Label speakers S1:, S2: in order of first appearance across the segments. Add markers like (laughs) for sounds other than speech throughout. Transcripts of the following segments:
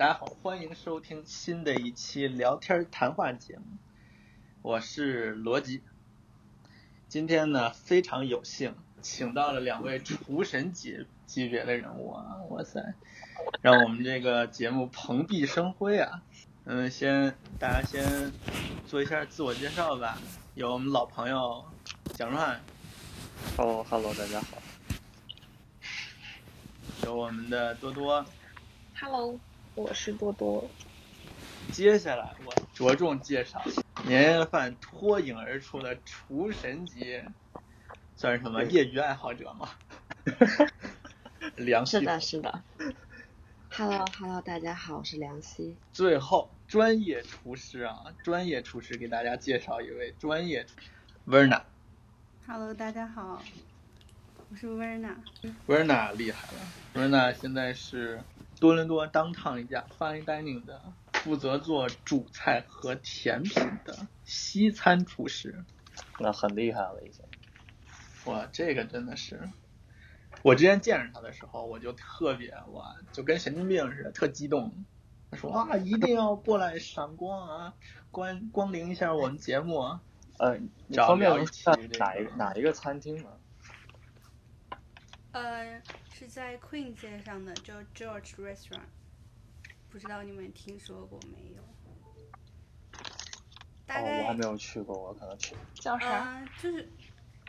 S1: 大家好，欢迎收听新的一期聊天谈话节目，我是罗辑。今天呢，非常有幸请到了两位厨神级级别的人物啊，哇塞，让我们这个节目蓬荜生辉啊。嗯，先大家先做一下自我介绍吧，有我们老朋友蒋乱
S2: ，Hello Hello，大家好。
S1: 有我们的多多。
S3: Hello，我是多多。
S1: 接下来我着重介绍年夜饭脱颖而出的厨神级，算是什么业余爱好者吗？(laughs) 梁希。
S3: 是的，是的。Hello Hello，大家好，我是梁希。
S1: 最后，专业厨师啊，专业厨师给大家介绍一位专业 Verna。
S4: Hello，大家好，我是 Verna。
S1: Verna 厉害了，Verna 现在是多伦多 downtown 一家 fine dining 的，负责做主菜和甜品的西餐厨师。
S2: 那很厉害了已经。
S1: 哇，这个真的是，我之前见着他的时候，我就特别哇，就跟神经病似的，特激动。他说啊，一定要过来闪光啊，光光临一下我们节目啊。
S2: 呃，你方便
S1: 聊一
S2: 能在
S1: 期这
S2: 哪一哪一个餐厅吗？
S4: 呃，是在 Queen 街上的，叫 George Restaurant，不知道你们听说过没有？大
S2: 哦，
S4: 概
S2: 我还没有去过，我可能去。
S3: 叫啥？
S4: 呃，就是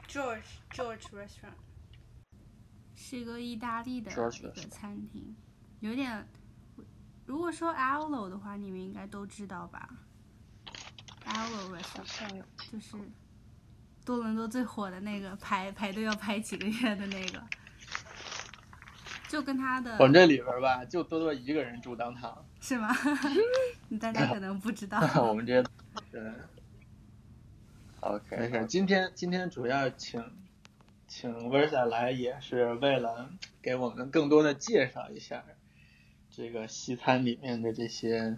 S4: George George Restaurant，是一个意大利的一个餐厅，有点。如果说 Allo 的话，你们应该都知道吧？Allo
S3: 好
S4: Restaurant。就是多伦多最火的那个排排队要排几个月的那个，就跟他的
S1: 我们这里边吧，就多多一个人住当堂。
S4: 是吗？(laughs) 大家可能不知道。(laughs)
S2: 我们这些
S1: 对
S2: ，OK，
S1: 没事。今天今天主要请请 Versa 来，也是为了给我们更多的介绍一下这个西餐里面的这些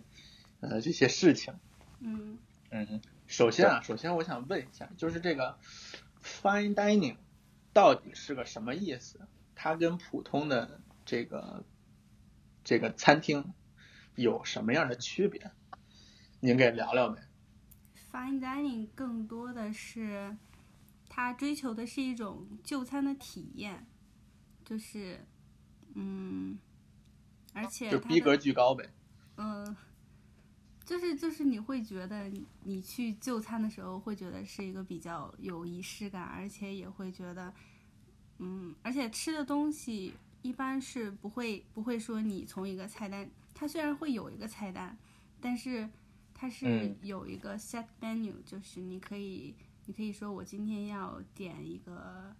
S1: 呃这些事情。
S4: 嗯，
S2: 嗯，
S1: 首先啊，首先我想问一下，就是这个 fine dining 到底是个什么意思？它跟普通的这个这个餐厅有什么样的区别？您给聊聊呗。
S4: fine dining 更多的是，它追求的是一种就餐的体验，就是，嗯，而且
S1: 就逼格巨高呗。
S4: 嗯，就是就是你会觉得你你去就餐的时候会觉得是一个比较有仪式感，而且也会觉得，嗯，而且吃的东西一般是不会不会说你从一个菜单，它虽然会有一个菜单，但是它是
S2: 嗯
S4: 有一个 set menu，、就是你可以你可以说我今天要点一个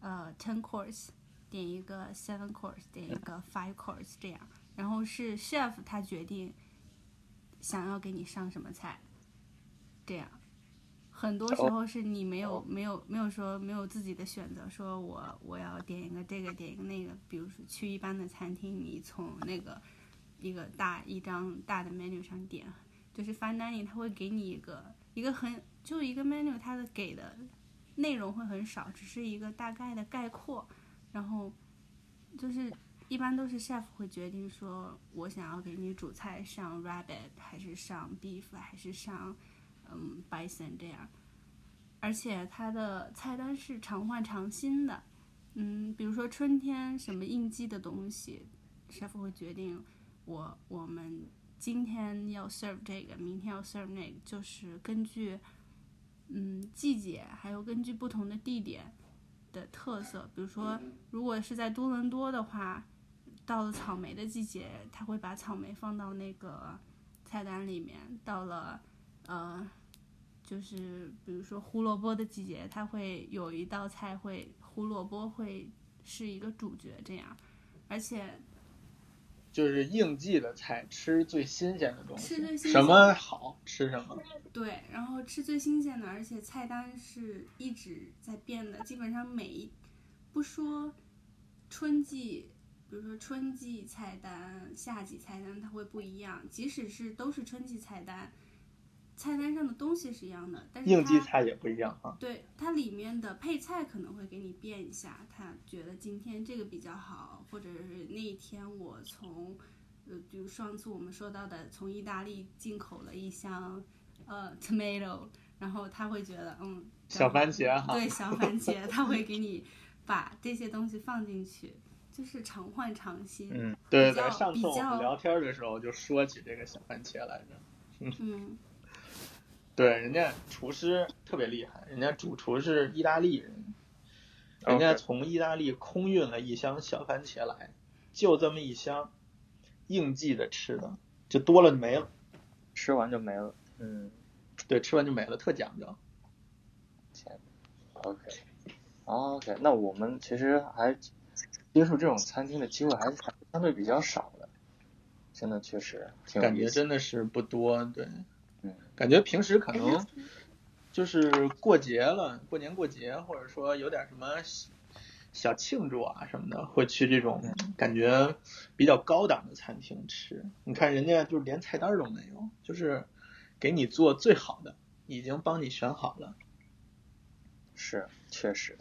S4: 呃 ten course，点一个 seven course，点一个 five course 这样。然后是 chef 他决定想要给你上什么菜，这样。很多时候是你没有没有没有说没有自己的选择，说我我要点一个这个点一个那个，比如说去一般的餐厅，你从那个一个大一张大的 menu 上点，就是 fine dining 它会给你一个一个很就一个 menu 它的给的内容会很少，只是一个大概的概括，然后就是一般都是 chef 会决定说，我想要给你主菜上 rabbit 还是上 beef 还是上嗯白森这样，而且它的菜单是常换常新的，嗯，比如说春天什么应季的东西，chef 会决定我我们今天要 serve 这个，明天要 serve 那个，就是根据嗯季节，还有根据不同的地点的特色，比如说如果是在多伦多的话，到了草莓的季节，他会把草莓放到那个菜单里面。到了呃，就是比如说胡萝卜的季节，它会有一道菜会胡萝卜会是一个主角这样，而且
S1: 就是应季的菜，吃最新鲜的东西，
S4: 吃最新鲜
S1: 什么好吃什么。
S4: 对，然后吃最新鲜的，而且菜单是一直在变的，基本上每一不说春季，比如说春季菜单、夏季菜单，它会不一样。即使是都是春季菜单，菜单上的东西是一样的，但是
S1: 应季
S4: 它
S1: 菜也不一样啊。
S4: 对它里面的配菜可能会给你变一下，他觉得今天这个比较好，或者是那一天我从呃，比如上次我们说到的，从意大利进口了一箱呃 tomato，然后他会觉得嗯，
S1: 小番茄哈
S4: 对小番茄，(laughs) 他会给你把这些东西放进去，就是常换常新。
S1: 嗯，对
S4: 比较
S1: 对，上次我
S4: 比较
S1: 们聊天的时候就说起这个小番茄来着。(laughs)
S4: 嗯
S1: 对，人家厨师特别厉害，人家主厨是意大利人，人家从意大利空运了一箱小番茄来，就这么一箱，应季的吃的，就多了就没了。
S2: 吃完就没了。嗯，
S1: 对，吃完就没了，特讲究。
S2: 天，OK，哦 OK，那我们其实还接触这种餐厅的机会还是相对比较少的，真的确实挺
S1: 感觉。真的是不多，对，
S2: 嗯，
S1: 感觉平时可能就是过节了，过年过节，或者说有点什么小小庆祝啊什么的，会去这种感觉比较高档的餐厅吃。你看人家就是连菜单都没有，就是给你做最好的，已经帮你选好了。
S2: 是，确实。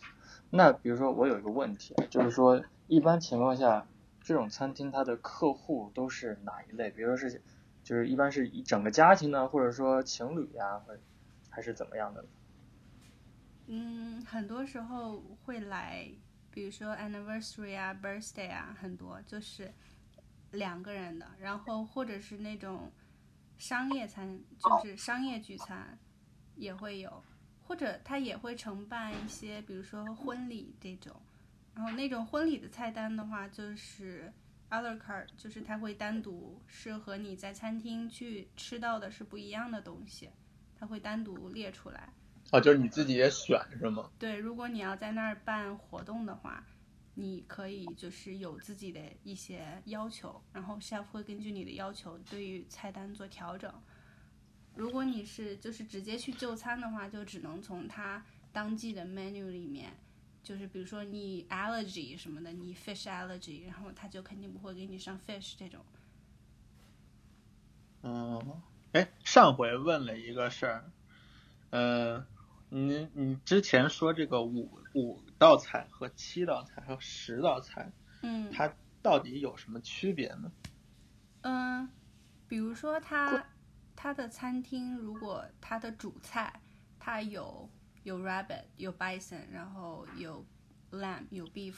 S2: 那比如说我有一个问题，啊就是说一般情况下，这种餐厅它的客户都是哪一类？比如说是，就是一般是一整个家庭呢，或者说情侣呀、或还是怎么样的？
S4: 嗯，很多时候会来，比如说 anniversary 啊、birthday 啊，很多就是两个人的，然后或者是那种商业餐，就是商业聚餐也会有，或者他也会承办一些，比如说婚礼这种，然后那种婚礼的菜单的话，就是 la carte，就是它会单独是和你在餐厅去吃到的是不一样的东西，它会单独列出来。
S1: 哦，就是你自己也选是吗？
S4: 对，如果你要在那儿办活动的话，你可以就是有自己的一些要求，然后 chef 会根据你的要求对于菜单做调整。如果你是就是直接去就餐的话，就只能从他当季的 menu 里面，就是比如说你 allergy 什么的，你 fish allergy，然后他就肯定不会给你上 fish 这种。
S1: 嗯，哎，上回问了一个事儿，呃，你你之前说这个五五道菜和七道菜还有十道菜，
S4: 嗯
S1: 它到底有什么区别呢？
S4: 嗯，比如说它它的餐厅，如果它的主菜它有有 rabbit 有 bison，然后有 lamb 有 beef，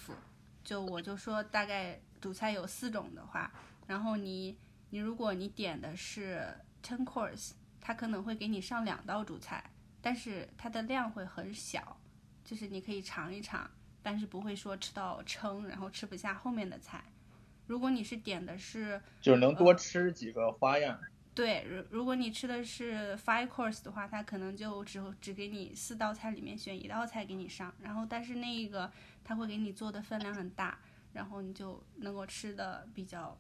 S4: 就我就说大概主菜有四种的话，然后你你如果你点的是 ten course，它可能会给你上两道主菜，但是它的量会很小，就是你可以尝一尝，但是不会说吃到撑，然后吃不下后面的菜。如果你是点的是
S1: 就是能多吃几个花样。
S4: 对，如如果你吃的是 five course 的话，它可能就只只给你四道菜里面选一道菜给你上，然后但是那一个它会给你做的分量很大，然后你就能够吃的比较，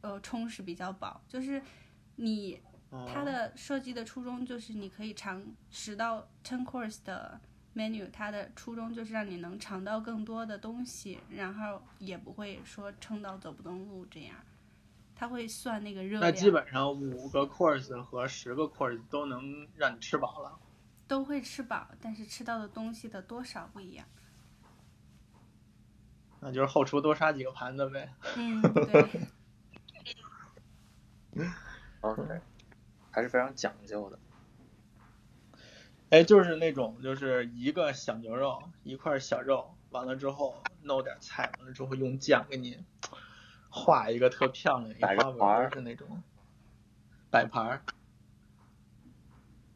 S4: 呃，充实比较饱。就是你它的设计的初衷就是你可以尝十到 ten course 的 menu，它的初衷就是让你能尝到更多的东西，然后也不会说撑到走不动路这样。它会算那个热量，
S1: 那基本上五个 course 和十个 course 都能让你吃饱了。
S4: 都会吃饱，但是吃到的东西的多少不一样。
S1: 那就是后厨多刷几个盘子呗。
S4: 嗯，对，(laughs)
S2: OK，还是非常讲究的。
S1: 哎，就是那种就是一个小牛肉，一块小肉，完了之后弄点菜，完了之后用酱给你画一个特漂亮一
S2: 摆个
S1: 花纹
S2: 盘儿
S1: 儿是那种摆盘儿。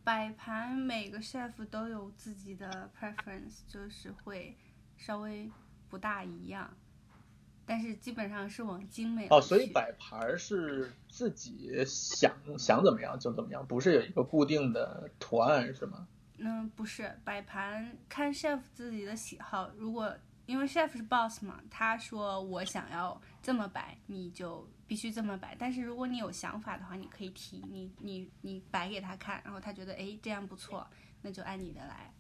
S4: 摆盘每个 chef 都有自己的 preference，就是会稍微不大一样，但是基本上是往精美
S1: 哦，所以摆盘儿是自己想想怎么样就怎么样，不是有一个固定的图案是吗？
S4: 嗯，不是摆盘，看 chef 自己的喜好。如果因为 chef 是 boss 嘛，他说我想要这么摆，你就必须这么摆。但是如果你有想法的话，你可以提，你你你摆给他看，然后他觉得哎这样不错，那就按你的来。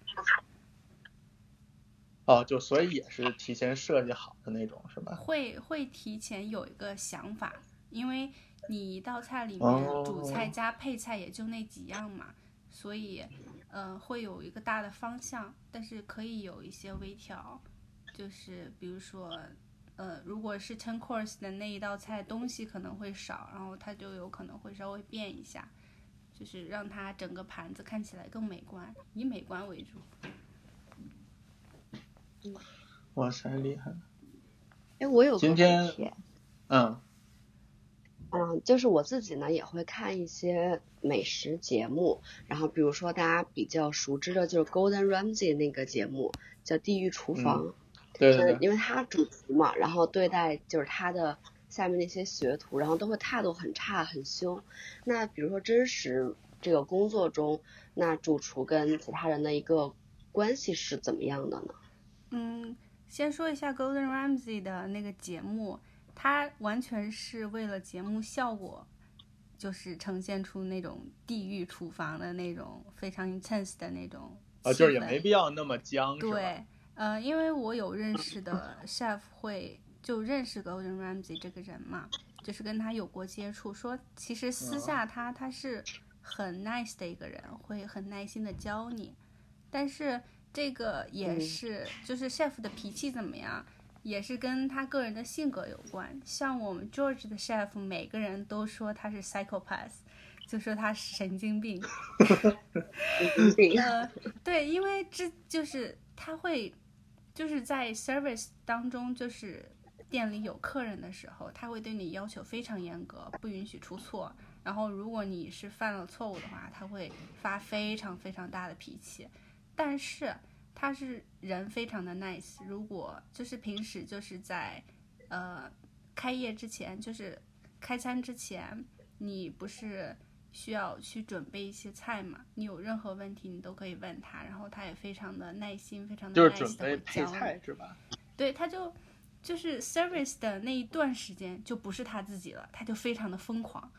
S1: 哦，就所以也是提前设计好的那种是吧？
S4: 会会提前有一个想法，因为你一道菜里
S1: 哦
S4: 面主菜加配菜也就那几样嘛，所以呃会有一个大的方向，但是可以有一些微调，就是比如说呃，如果是 ten course 的那一道菜东西可能会少，然后它就有可能会稍微变一下，就是让它整个盘子看起来更美观，以美观为主。
S1: 哇塞，厉害！
S3: 哎，我有个
S1: 今天，嗯
S3: 嗯，就是我自己呢也会看一些美食节目，然后比如说大家比较熟知的就是 Golden Ramsay 那个节目叫《地狱厨房》，嗯，
S1: 对对对，
S3: 因为他主厨嘛，然后对待就是他的下面那些学徒，然后都会态度很差很凶。那比如说真实这个工作中，那主厨跟其他人的一个关系是怎么样的呢？
S4: 嗯，先说一下 Golden Ramsay 的那个节目，它完全是为了节目效果，就是呈现出那种地狱厨房的那种非常 intense 的那种
S1: 啊，就是也没必要那么僵，是
S4: 呃，因为我有认识的 chef 会就认识 Golden Ramsay 这个人嘛，就是跟他有过接触，说其实私下他他是很 nice 的一个人，会很耐心的教你，但是这个也
S3: 嗯
S4: 是就是 chef 的脾气怎么样。也是跟他个人的性格有关，像我们 George 的 chef，每个人都说他是 psychopath，就说他是神经病。(laughs) (laughs) 呃，对，因为这就是他会，就是在 service 当中，就是店里有客人的时候，他会对你要求非常严格，不允许出错。然后如果你是犯了错误的话，他会发非常非常大的脾气。但是他是人非常的 nice，如果就是平时就是在呃开业之前，就是开餐之前，你不是需要去准备一些菜嘛？你有任何问题你都可以问他，然后他也非常的耐心，非常的
S1: 就是
S4: nice
S1: 准备
S4: 的教你。
S1: 配菜是吧？
S4: 对，他就就是 service 的那一段时间就不是他自己了，他就非常的疯狂。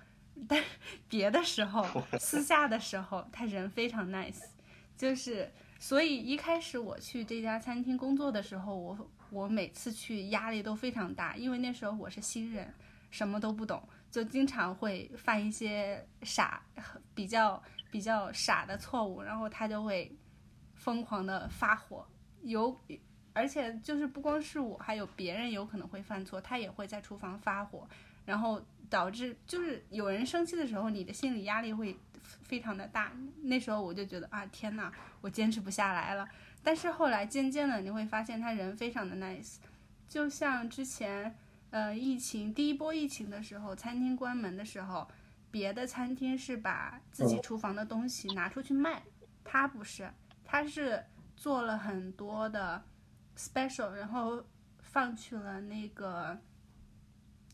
S4: 但别的时候，(laughs) 私下的时候，他人非常 nice，就是所以一开始我去这家餐厅工作的时候，我我每次去压力都非常大，因为那时候我是新人，什么都不懂，就经常会犯一些傻比较比较傻的错误，然后他就会疯狂的发火，有而且就是不光是我，还有别人有可能会犯错，他也会在厨房发火，然后导致就是有人生气的时候，你的心理压力会非常的大。那时候我就觉得啊，天呐，我坚持不下来了。但是后来渐渐的你会发现他人非常的 nice，就像之前呃疫情第一波疫情的时候，餐厅关门的时候，别的餐厅是把自己厨房的东西拿出去卖，他不是，他是做了很多的 special，然后放去了那个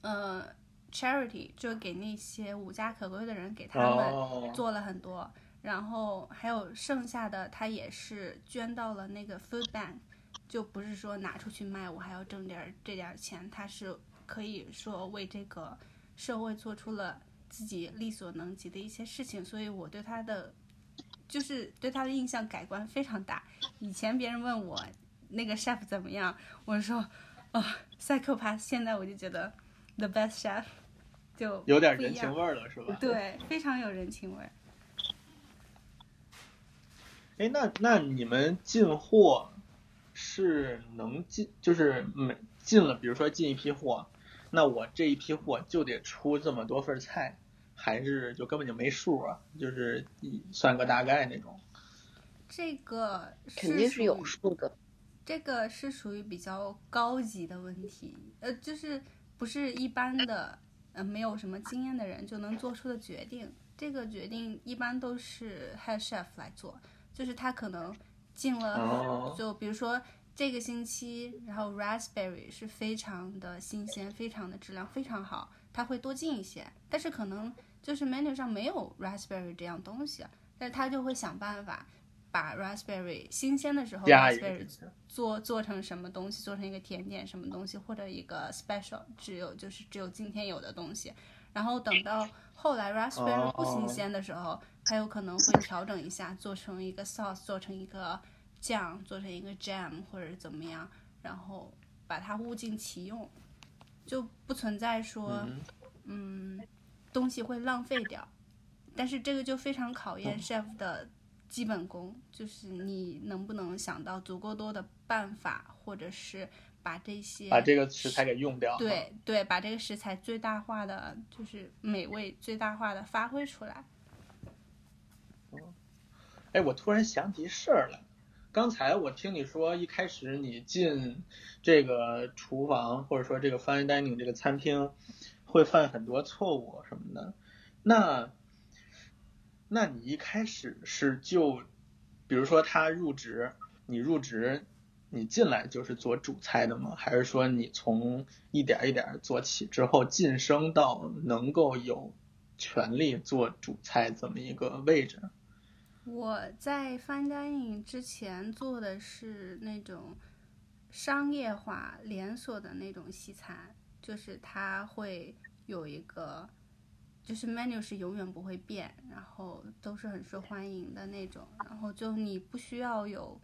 S4: 呃 charity，就给那些无家可归的人，给他们
S1: 哦，
S4: 做了很多，然后还有剩下的他也是捐到了那个 food bank，就不是说拿出去卖，我还要挣点儿这点儿钱，他是可以说为这个社会做出了自己力所能及的一些事情，所以我对他的就是对他的印象改观非常大。以前别人问我那个 chef 怎么样，我说哦 psychopath，现在我就觉得 the best chef 就
S1: 有点人情味儿了是吧？。
S4: 对，非常有人情味儿。
S1: 哎，那那你们进货是能进，就是每进了，比如说进一批货，那我这一批货就得出这么多份菜，还是就根本就没数啊？就是一算个大概那种。
S4: 这个
S3: 肯定是有
S4: 属于
S3: 数的。
S4: 这个是属于比较高级的问题，呃，就是不是一般的，呃，没有什么经验的人就能做出的决定。这个决定一般都是 head chef 来做，就是他可能进了，
S1: 哦
S4: 就比如说这个星期，然后 raspberry 是非常的新鲜，非常的质量非常好，它会多进一些，但是可能就是 menu 上没有 raspberry 这样东西，但是他就会想办法把 raspberry 新鲜的时候 raspberry 做做成什么东西，做成一个甜点什么东西，或者一个 special，只有就是只有今天有的东西。然后等到后来 raspberry 不新鲜的时候，它有可能会调整一下，做成一个 sauce，做成一个酱，做成一个 jam 或者怎么样，然后把它物尽其用，就不存在说
S1: 嗯
S4: 嗯东西会浪费掉。但是这个就非常考验 chef 的基本功，就是你能不能想到足够多的办法，或者是把这些
S1: 把这个食材给用掉。
S4: 对对，把这个食材最大化的就是美味最大化的发挥出来。
S1: 哎，我突然想起事儿来，刚才我听你说一开始你进这个厨房或者说这个 fine dining 这个餐厅会犯很多错误什么的，那那你一开始是就比如说他入职，你入职你进来就是做主菜的吗？还是说你从一点一点做起之后晋升到能够有权利做主菜这么一个位置？
S4: 我在 fine dining 之前做的是那种商业化连锁的那种西餐，就是它会有一个，就是 menu 是永远不会变，然后都是很受欢迎的那种，然后就你不需要有，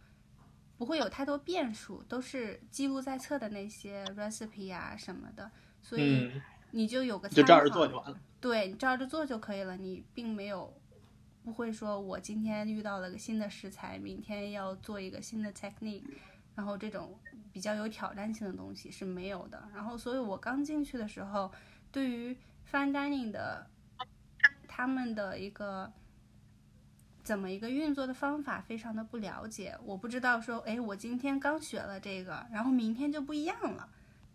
S4: 不会有太多变数，都是记录在册的那些 recipe 啊什么的，所以
S1: 嗯，
S4: 你就有个
S1: 就照着
S4: 参考
S1: 做就完了。
S4: 对，你照着做就可以了，你并没有不会说我今天遇到了个新的食材，明天要做一个新的 technique，然后这种比较有挑战性的东西是没有的。然后，所以我刚进去的时候，对于 fine dining 的他们的一个怎么一个运作的方法非常的不了解，我不知道说，哎，我今天刚学了这个，然后明天就不一样了，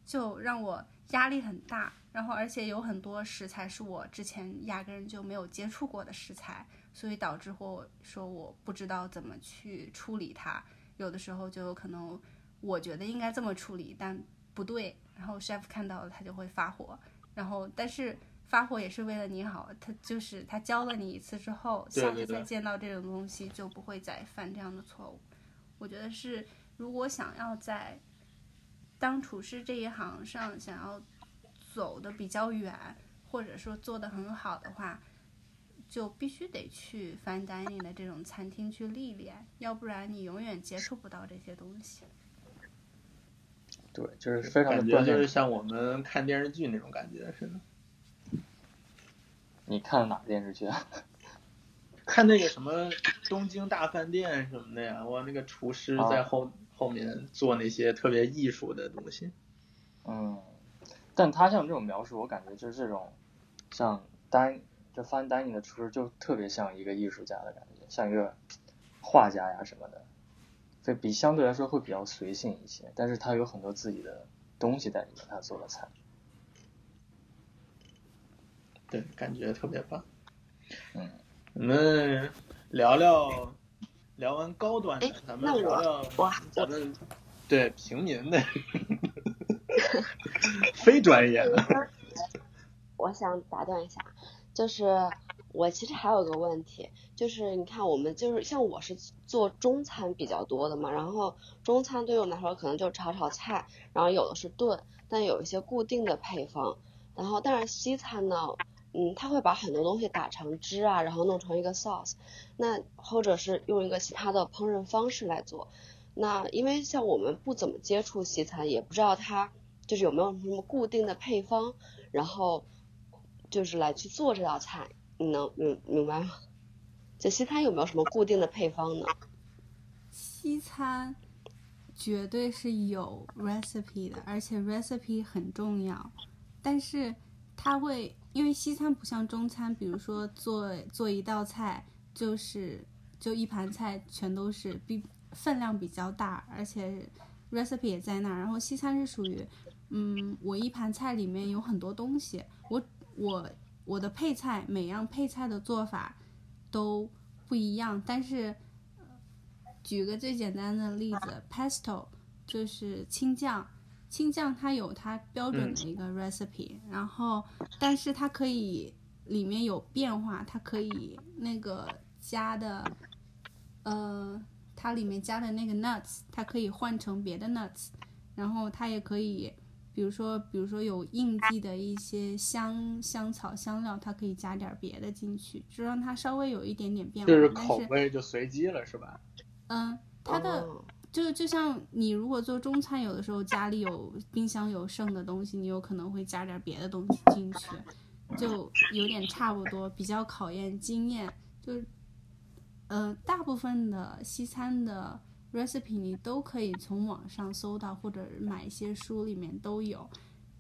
S4: 就让我压力很大。然后，而且有很多食材是我之前压根就没有接触过的食材，所以导致或说我不知道怎么去处理它。有的时候就有可能我觉得应该这么处理，但不对，然后 chef 看到了他就会发火。然后，但是发火也是为了你好，他就是他教了你一次之后，下次再见到这种东西就不会再犯这样的错误。我觉得是，如果想要在当厨师这一行上想要走的比较远，或者说做的很好的话，就必须得去 fine dining 的这种餐厅去历练，要不然你永远接触不到这些东西。
S2: 对，就是非常的
S1: 感觉就是。像我们看电视剧那种感觉似的。
S2: 你看了哪个电视剧啊？(laughs)
S1: 看那个什么东京大饭店什么的呀，我那个厨师
S2: 啊
S1: 在后、后面做那些特别艺术的东西。
S2: 嗯，但他像这种描述，我感觉就是这种，像单就 fine dining 的厨师就特别像一个艺术家的感觉，像一个画家呀什么的，所以比相对来说会比较随性一些，但是他有很多自己的东西在里面，他做的菜。
S1: 对，感觉特别棒。
S2: 嗯，
S1: 我们聊聊，聊完高端咱
S3: 那我
S1: 们聊聊
S3: 我
S1: 咱们对平民的 (laughs) 非专业的。(laughs)
S3: 我想打断一下，就是我其实还有个问题，就是你看我们就是像我是做中餐比较多的嘛，然后中餐对于我来说可能就炒炒菜，然后有的是炖，但有一些固定的配方，然后但是西餐呢，嗯，它会把很多东西打成汁啊，然后弄成一个 sauce，那或者是用一个其他的烹饪方式来做，那因为像我们不怎么接触西餐，也不知道它就是有没有什么固定的配方，然后就是来去做这道菜，你能明明白吗？就西餐有没有什么固定的配方呢？
S4: 西餐绝对是有 recipe 的，而且 recipe 很重要。但是它会，因为西餐不像中餐，比如说做做一道菜就是就一盘菜全都是比分量比较大，而且 recipe 也在那儿。然后西餐是属于，嗯，我一盘菜里面有很多东西，我我我的配菜每样配菜的做法都不一样，但是。举个最简单的例子，pesto 就是青酱，青酱它有它标准的一个 recipe，、然后但是它可以里面有变化，它可以那个加的，呃，它里面加的那个 nuts，它可以换成别的 nuts，然后它也可以。比如说，比如说有应季的一些香香草香料，它可以加点别的进去，就让它稍微有一点点变化。
S1: 就是口味就随机了，是吧？
S4: 嗯，它的
S3: 哦
S4: 就就像你如果做中餐，有的时候家里有冰箱有剩的东西，你有可能会加点别的东西进去，就有点差不多，比较考验经验。就是，呃，大部分的西餐的 recipe 你都可以从网上搜到，或者买一些书里面都有。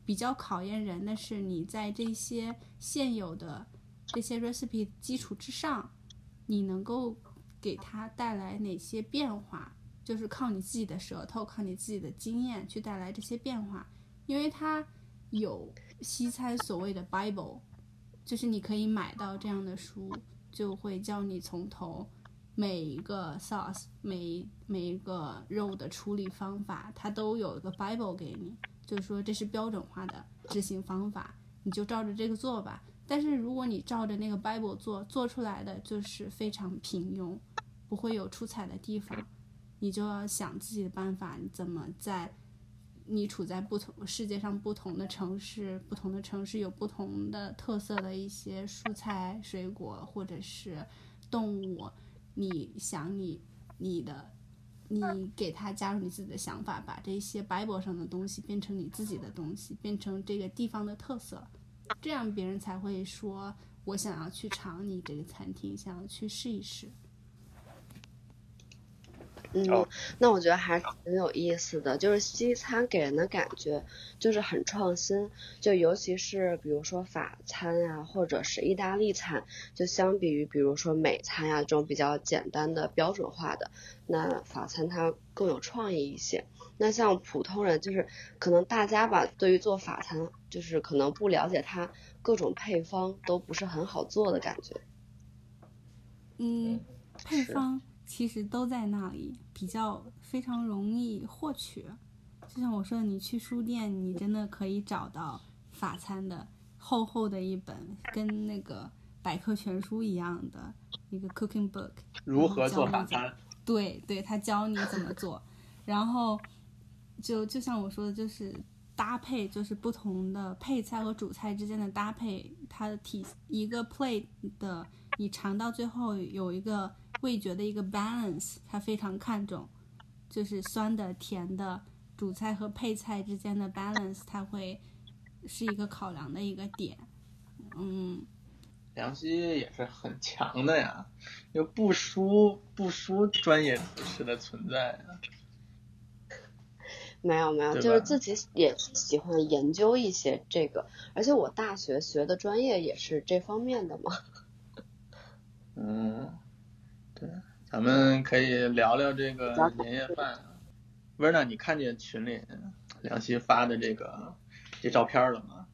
S4: 比较考验人的是，你在这些现有的这些 recipe 基础之上，你能够给它带来哪些变化？就是靠你自己的舌头，靠你自己的经验去带来这些变化。因为它有西餐所谓的 Bible，就是你可以买到这样的书，就会教你从头每一个 sauce，每一每一个肉的处理方法，它都有一个 Bible 给你。就是说这是标准化的执行方法，你就照着这个做吧。但是如果你照着那个 Bible 做，做出来的就是非常平庸，不会有出彩的地方。你就要想自己的办法，你怎么在你处在不同世界上不同的城市，不同的城市有不同的特色的一些蔬菜、水果或者是动物，你想你你的。你给他加入你自己的想法，把这些 Bible 上的东西变成你自己的东西，变成这个地方的特色，这样别人才会说，我想要去尝你这个餐厅，想要去试一试。
S3: 嗯，那我觉得还是挺有意思的，就是西餐给人的感觉就是很创新，就尤其是比如说法餐呀，或者是意大利餐，就相比于比如说美餐呀这种比较简单的标准化的，那法餐它更有创意一些。那像普通人，就是可能大家吧，对于做法餐，就是可能不了解它各种配方都不是很好做的感觉。
S4: 嗯，配方。其实都在那里，比较非常容易获取。就像我说的，你去书店，你真的可以找到法餐的厚厚的一本，跟那个百科全书一样的一个 cooking book。
S1: 如何做法餐？
S4: 对对，他教你怎么做。然后就就像我说的，就是搭配，就是不同的配菜和主菜之间的搭配，它的体一个 plate 的，你尝到最后有一个。味觉的一个 balance，他非常看重，就是酸的、甜的，主菜和配菜之间的 balance，他会是一个考量的一个点。嗯，
S1: 梁希也是很强的呀，又不输不输专业厨师的存在啊。
S3: 没 (laughs) 有没有，就是自己也喜欢研究一些这个，而且我大学学的专业也是这方面的嘛。(laughs)
S1: 嗯。对，咱们可以聊聊这个年夜饭。温娜，你看见群里梁希发的这个这照片了吗？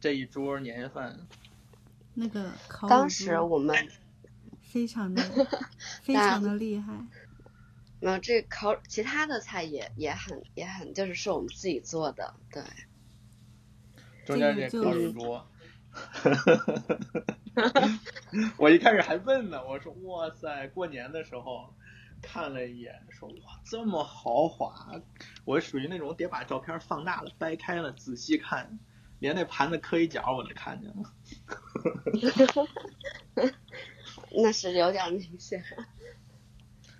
S1: 这一桌年夜饭，
S4: 那个
S3: 当时我们
S4: 非常的 (laughs) 非常的厉害。
S3: 没有这烤其他的菜也也很也很就是是我们自己做的，对。
S1: 中间这烤乳猪。(laughs) 我一开始还问呢，我说哇塞，过年的时候看了一眼，说哇这么豪华，我属于那种得把照片放大了、掰开了仔细看，连那盘子磕一角我都看见了。(laughs)
S3: 那是有点明显。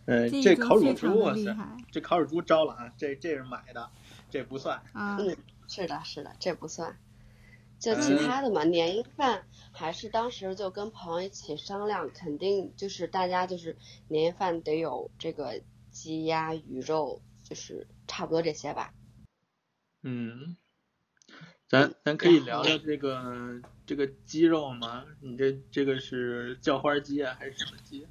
S1: 嗯，(laughs)
S4: 这
S1: 烤乳猪
S4: 哇
S1: 塞，这烤乳猪招了啊，这这是买的，这不算。
S3: 嗯，是的，是的，这不算。就其他的嘛，年夜饭还是当时就跟朋友一起商量，肯定就是大家就是年夜饭得有这个鸡鸭鱼肉，就是差不多这些吧。
S1: 嗯，咱咱可以聊聊这个这个鸡肉吗？你这这个是叫花鸡啊，还是什么鸡？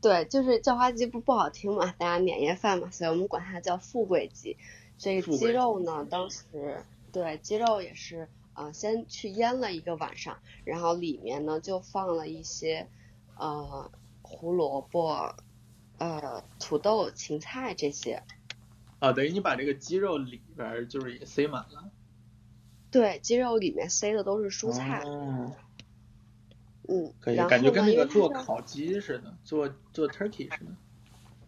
S3: 对，就是叫花鸡不不好听嘛，大家年夜饭嘛，所以我们管它叫富贵鸡。所以鸡肉呢，当时对鸡肉也是。啊，先去腌了一个晚上，然后里面呢就放了一些呃胡萝卜、呃土豆、芹菜这些。
S1: 啊，等于你把这个鸡肉里边就是也塞满了。
S3: 对，鸡肉里面塞的都是蔬菜。
S1: 哦。
S3: 嗯。
S1: 可以，感觉跟那个做烤鸡似的，做做 turkey 似的。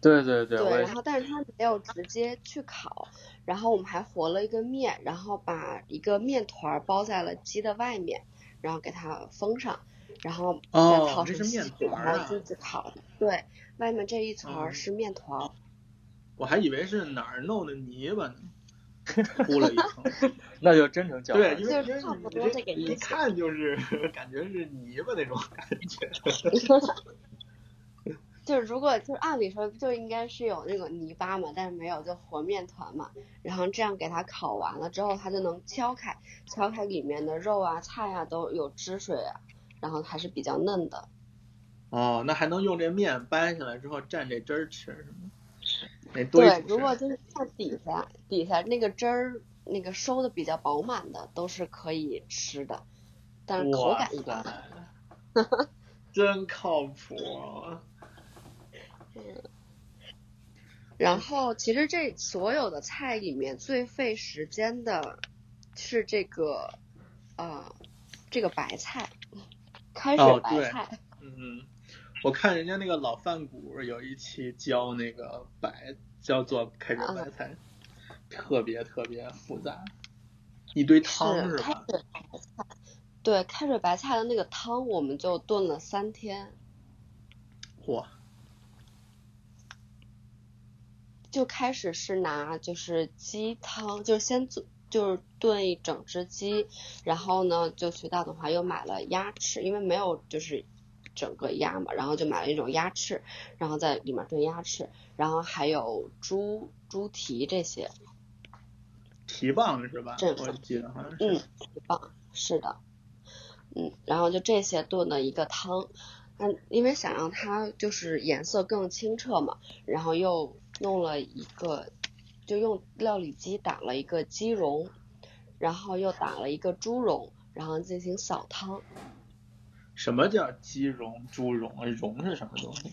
S2: 对对
S3: 对。
S2: 对，
S3: 然后但是它没有直接去烤。然后我们还和了一个面，然后把一个面团包在了鸡的外面，然后给它封上，然后再套上锡纸，然后自己烤。对，外面这一层是面团。
S1: 我还以为是哪儿弄的泥巴呢，(laughs) 糊了一层。(laughs)
S2: 那就真成饺子。
S1: 对，因
S3: 为
S1: 这一看就是 (laughs) 感觉是泥巴那种感觉。
S3: 就是如果就是按理说就应该是有那个泥巴嘛，但是没有，就和面团嘛。然后这样给它烤完了之后，它就能敲开，敲开里面的肉啊、菜啊都有汁水啊，然后还是比较嫩的。
S1: 哦，那还能用这面掰下来之后蘸这汁儿吃是吗？
S3: 对，如果就是像底下底下那个汁儿那个收的比较饱满的，都是可以吃的，但是口感一般。(laughs)
S1: 真靠谱。
S3: 嗯。然后其实这所有的菜里面最费时间的是这个呃这个白菜，开水白菜。
S1: 嗯。我看人家那个老饭骨有一期教那个白教做开水白菜，特别特别复杂，一堆汤
S3: 是吧？对，开水白菜的那个汤我们就炖了三天。
S1: 嚯！
S3: 就开始是拿就是鸡汤，就先做就是炖一整只鸡，然后呢就去大统华又买了鸭翅，因为没有就是。整个鸭嘛，然后就买了一种鸭翅，然后在里面炖鸭翅，然后还有猪猪蹄这些，
S1: 蹄膀是吧？我记得好像是。嗯，
S3: 蹄膀是的，嗯，然后就这些炖的一个汤，嗯，因为想让它就是颜色更清澈嘛，然后又弄了一个，就用料理机打了一个鸡茸，然后又打了一个猪茸，然后进行扫汤。
S1: 什么叫鸡茸、猪茸啊？蓉是什么东西？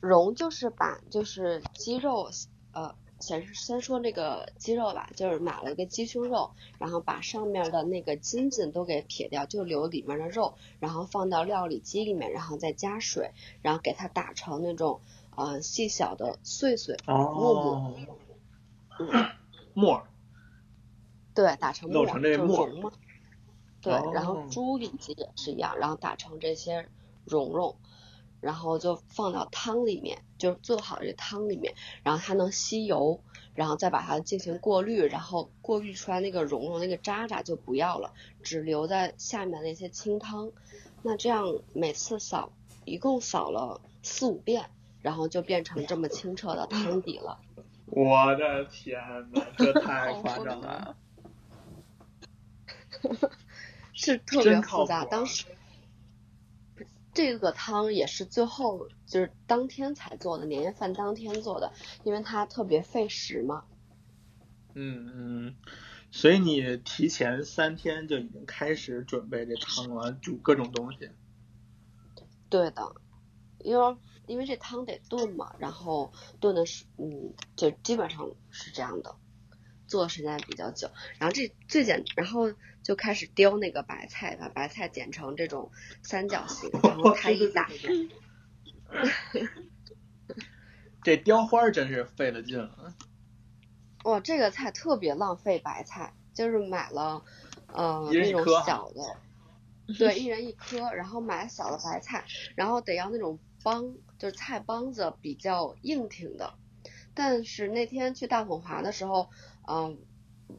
S3: 茸就是把就是鸡肉，呃，先先说那个鸡肉吧，就是买了一个鸡胸肉，然后把上面的那个筋筋都给撇掉，就留里面的肉，然后放到料理机里面，然后再加水，然后给它打成那种呃细小的碎碎沫沫。
S1: 沫。
S3: 对，打成
S1: 沫，成这沫。
S3: 对，然后猪里脊也是一样，然后打成这些蓉蓉，然后就放到汤里面，就是做好这汤里面，然后它能吸油，然后再把它进行过滤，然后过滤出来那个蓉蓉那个渣渣就不要了，只留在下面那些清汤。那这样每次扫，一共扫了四五遍，然后就变成这么清澈的汤底了。(laughs)
S1: 我的天呐，这太夸张了！(laughs)
S3: 是特别复杂，当时这个汤也是最后就是当天才做的，年夜饭当天做的，因为它特别费时嘛。
S1: 嗯嗯，所以你提前三天就已经开始准备这汤了，煮各种东西。
S3: 对的，因为因为这汤得炖嘛，然后炖的是嗯，就基本上是这样的。做时间比较久，然后这最简，然后就开始雕那个白菜，把白菜剪成这种三角形，然后开一打。(laughs) (laughs)
S1: 这雕花真是费了劲了。
S3: 哇，这个菜特别浪费白菜，就是买了呃那种小的，(laughs) 对，一人一颗，然后买小的白菜，然后得要那种帮，就是菜帮子比较硬挺的。但是那天去大统华的时候。嗯，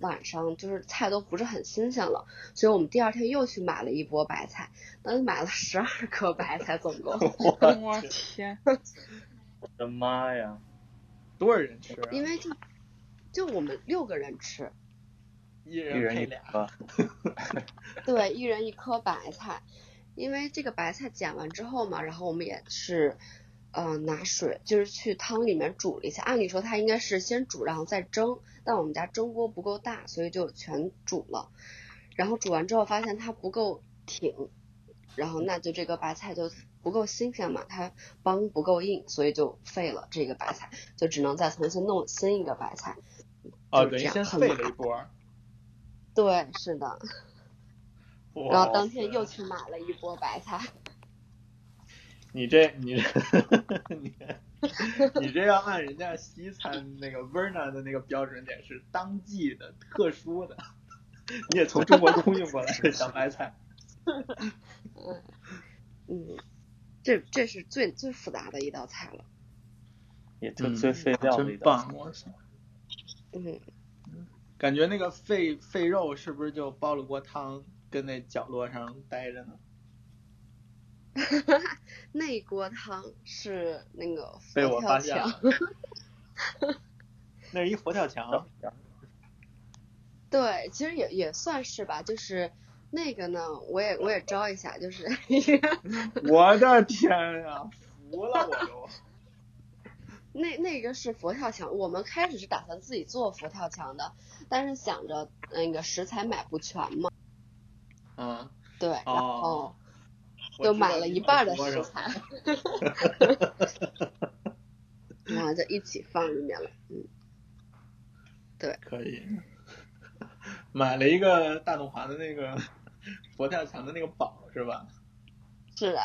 S3: 晚上就是菜都不是很新鲜了，所以我们第二天又去买了一波白菜，当时买了十二颗白菜总共。
S2: 我天！(laughs) 我的妈呀！
S1: 多少人吃？
S3: 因为就就我们六个人吃，
S1: 一人
S2: 一颗。(laughs) (laughs)
S3: 对，一人一颗白菜，因为这个白菜剪完之后嘛，然后我们也是。嗯，拿水就是去汤里面煮了一下。按理说它应该是先煮然后再蒸，但我们家蒸锅不够大，所以就全煮了。然后煮完之后发现它不够挺，然后那就这个白菜就不够新鲜嘛，它帮不够硬，所以就废了这个白菜，就只能再重新弄新一个白菜。
S1: 哦，等于先废了一波。
S3: 对，是的。然后当天又去买了一波白菜。
S1: 你这你你你这要按人家西餐那个 Verna 的那个标准点是当季的特殊的，你也从中国空运过来的小白菜。
S3: 嗯嗯，这这是最最复杂的一道菜了，
S2: 也就最费料的一
S1: 道菜。我操！
S3: 嗯，
S1: 感觉那个肺肺肉是不是就煲了锅汤，跟那角落上待着呢？(laughs)
S3: 那锅汤。是那个
S1: 被我
S3: 佛跳
S1: 发现
S3: 墙
S1: 了，(laughs) 那是一佛跳墙。
S3: 对，其实也也算是吧，就是那个呢，我也我也招一下，就是。(laughs)
S1: 我的天呀，服了我都。
S3: 那那个是佛跳墙，我们开始是打算自己做佛跳墙的，但是想着那个食材买不全嘛，
S1: 嗯，
S3: 对，然后
S1: 哦，我
S3: 就
S1: 知道你
S3: 买了一半的食材，(laughs) (laughs) 然后就一起放里面了，嗯，对
S1: 可以。买了一个大东华的那个佛跳墙的那个宝是吧？
S3: 是 (laughs) 的，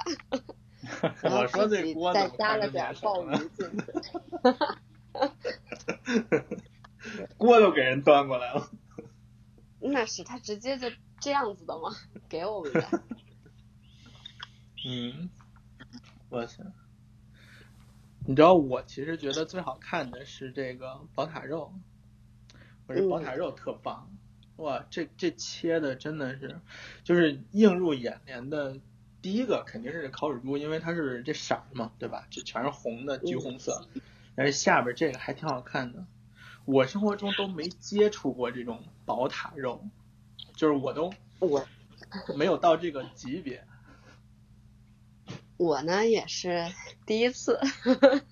S1: 我说这锅怎么
S3: 加了点鲍鱼进去，
S1: 锅都给人端过来了。
S3: 那是他直接就这样子的吗？给我们的，
S1: 嗯，我操！你知道我其实觉得最好看的是这个宝塔肉，我这宝塔肉特棒，哇，这这切的真的是，就是映入眼帘的。第一个肯定是烤乳猪，因为它是这色儿嘛，对吧？这全是红的，橘红色。但是下边这个还挺好看的。我生活中都没接触过这种宝塔肉，就是我都
S3: 我
S1: 没有到这个级别。
S3: 我呢也是第一次，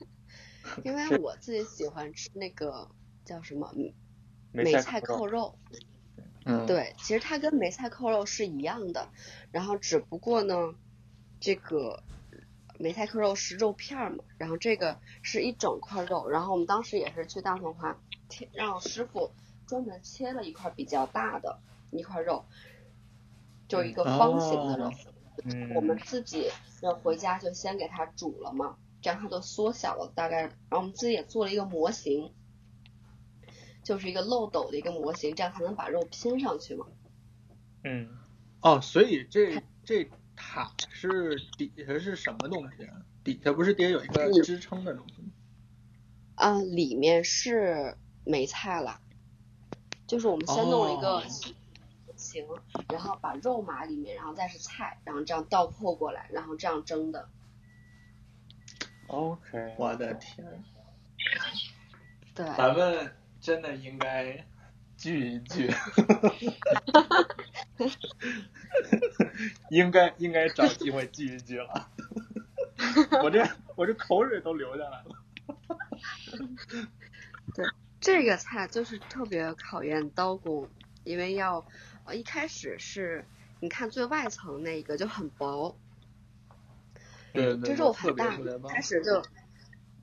S3: (laughs) 因为我自己喜欢吃那个叫什么梅菜扣肉。
S1: 嗯，
S3: 对，其实它跟梅菜扣肉是一样的，然后只不过呢，这个梅菜扣肉是肉片儿嘛，然后这个是一整块肉，然后我们当时也是去大同华，让师傅专门切了一块比较大的一块肉，就一个方形的肉，
S1: 哦
S2: 嗯，
S3: 我们自己要回家就先给它煮了嘛，这样它就缩小了，大概，然后我们自己也做了一个模型。就是一个漏斗的一个模型，这样才能把肉拼上去嘛。
S2: 嗯，
S1: 哦，所以这这塔是底下是什么东西啊？底下不是底下有一个支撑的东西吗？
S3: 啊、里面是梅菜了，就是我们先弄了一个
S1: 哦
S3: 形，然后把肉码里面，然后再是菜，然后这样倒扣过来，然后这样蒸的。
S2: OK，
S1: 我的天，(laughs)
S3: 对，
S1: 咱们真的应该聚一聚，(laughs) 应该应该找机会聚一聚了。我这我这口水都流下来了。(laughs)
S3: 对这个菜就是特别考验刀工，因为要呃一开始是你看最外层那个就很薄，
S1: 对对，
S3: 这肉很大开。始就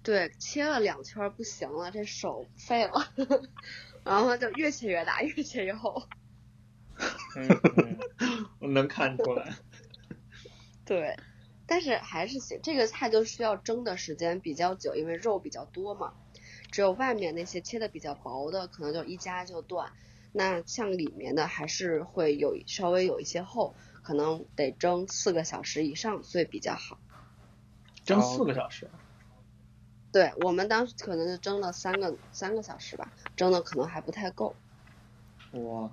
S3: 对切了两圈儿不行了，这手废了，(laughs) 然后就越切越大，越切越厚。(laughs)
S1: 我能看出来。(laughs)
S3: 对，但是还是行，这个菜就需要蒸的时间比较久，因为肉比较多嘛。只有外面那些切的比较薄的，可能就一夹就断。那像里面的还是会有稍微有一些厚，可能得蒸四个小时以上，所以比较好。
S1: 蒸四个小时，
S3: 对我们当时可能是蒸了三个三个小时吧，蒸的可能还不太够。
S1: 哇！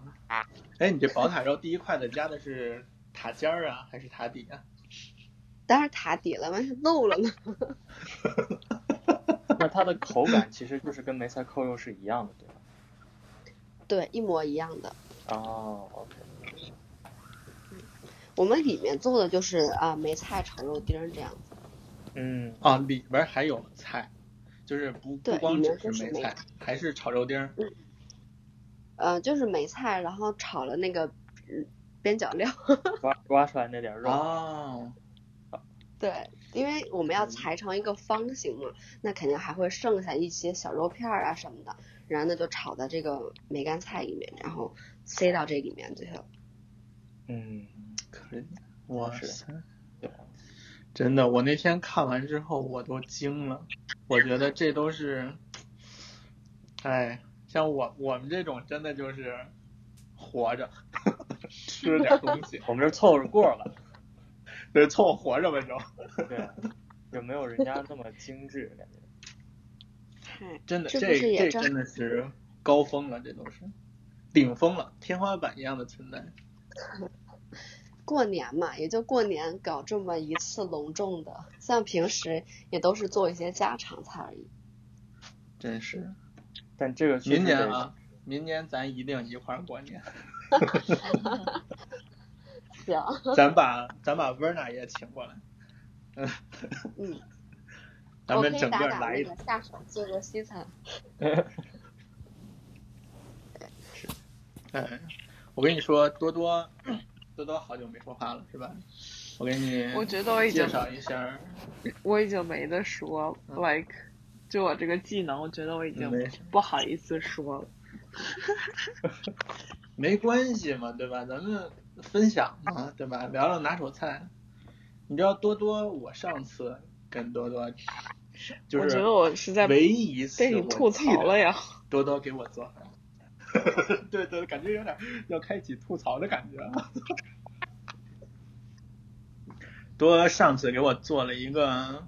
S1: 哎，你这宝塔肉第一筷子加的是塔尖儿啊，还是塔底啊？
S3: 当然塔底了，万一漏了呢？(laughs)
S2: 那它的口感其实就是跟梅菜扣肉是一样的，对吧？
S3: 对，一模一样的。
S2: 哦，OK，
S3: 我们里面做的就是啊梅菜炒肉丁儿这样子。
S2: 嗯，
S1: 啊，里边儿还有菜，就是不不光只
S3: 是是梅
S1: 梅菜，还是炒肉丁嗯。
S3: 呃，就是梅菜，然后炒了那个嗯边角料。(laughs)
S2: 刮刮出来那点肉，
S1: 哦，
S3: 对，因为我们要裁成一个方形嘛，那肯定还会剩下一些小肉片儿啊什么的，然后呢就炒在这个梅干菜里面，然后塞到这里面最后。
S2: 嗯，
S1: 可以，哇塞，真的，我那天看完之后我都惊了，我觉得这都是，哎，像我我们这种真的就是活着，(laughs) 吃点东西，(laughs)
S2: 我们这凑合过了，
S1: 对，凑合活着吧就。(laughs)
S2: 对，就没有人家那么精致，感觉。
S3: 太
S1: 真的，这这真的是高峰了，这都是顶峰了，天花板一样的存在。(laughs)
S3: 过年嘛，也就过年搞这么一次隆重的，像平时也都是做一些家常菜而已。
S1: 真是。
S2: 但这个
S1: 明年啊，明年咱一定一块儿过年。(laughs)
S3: 行，(laughs)
S1: 咱把咱把温娜也请过来，嗯，
S3: 嗯，(laughs)
S1: 咱们整个来一
S3: 个下手做做西餐。(laughs)
S1: 哎，我跟你说，多多，多多好久没说话了，是吧？我给你
S5: 我觉得我已经
S1: 介绍一下，
S5: 我已经没得说
S1: 嗯
S5: ，like，就我这个技能，我觉得我已经不好意思说了。
S1: 没关系嘛，对吧？咱们分享嘛，对吧？聊聊拿手菜。你知道多多，我上次跟多多就是
S5: 我觉得我是在
S1: 唯一一次
S5: 被你吐槽了呀。
S1: 多多给我做饭，(laughs) 对对，感觉有点要开启吐槽的感觉。多多上次给我做了一个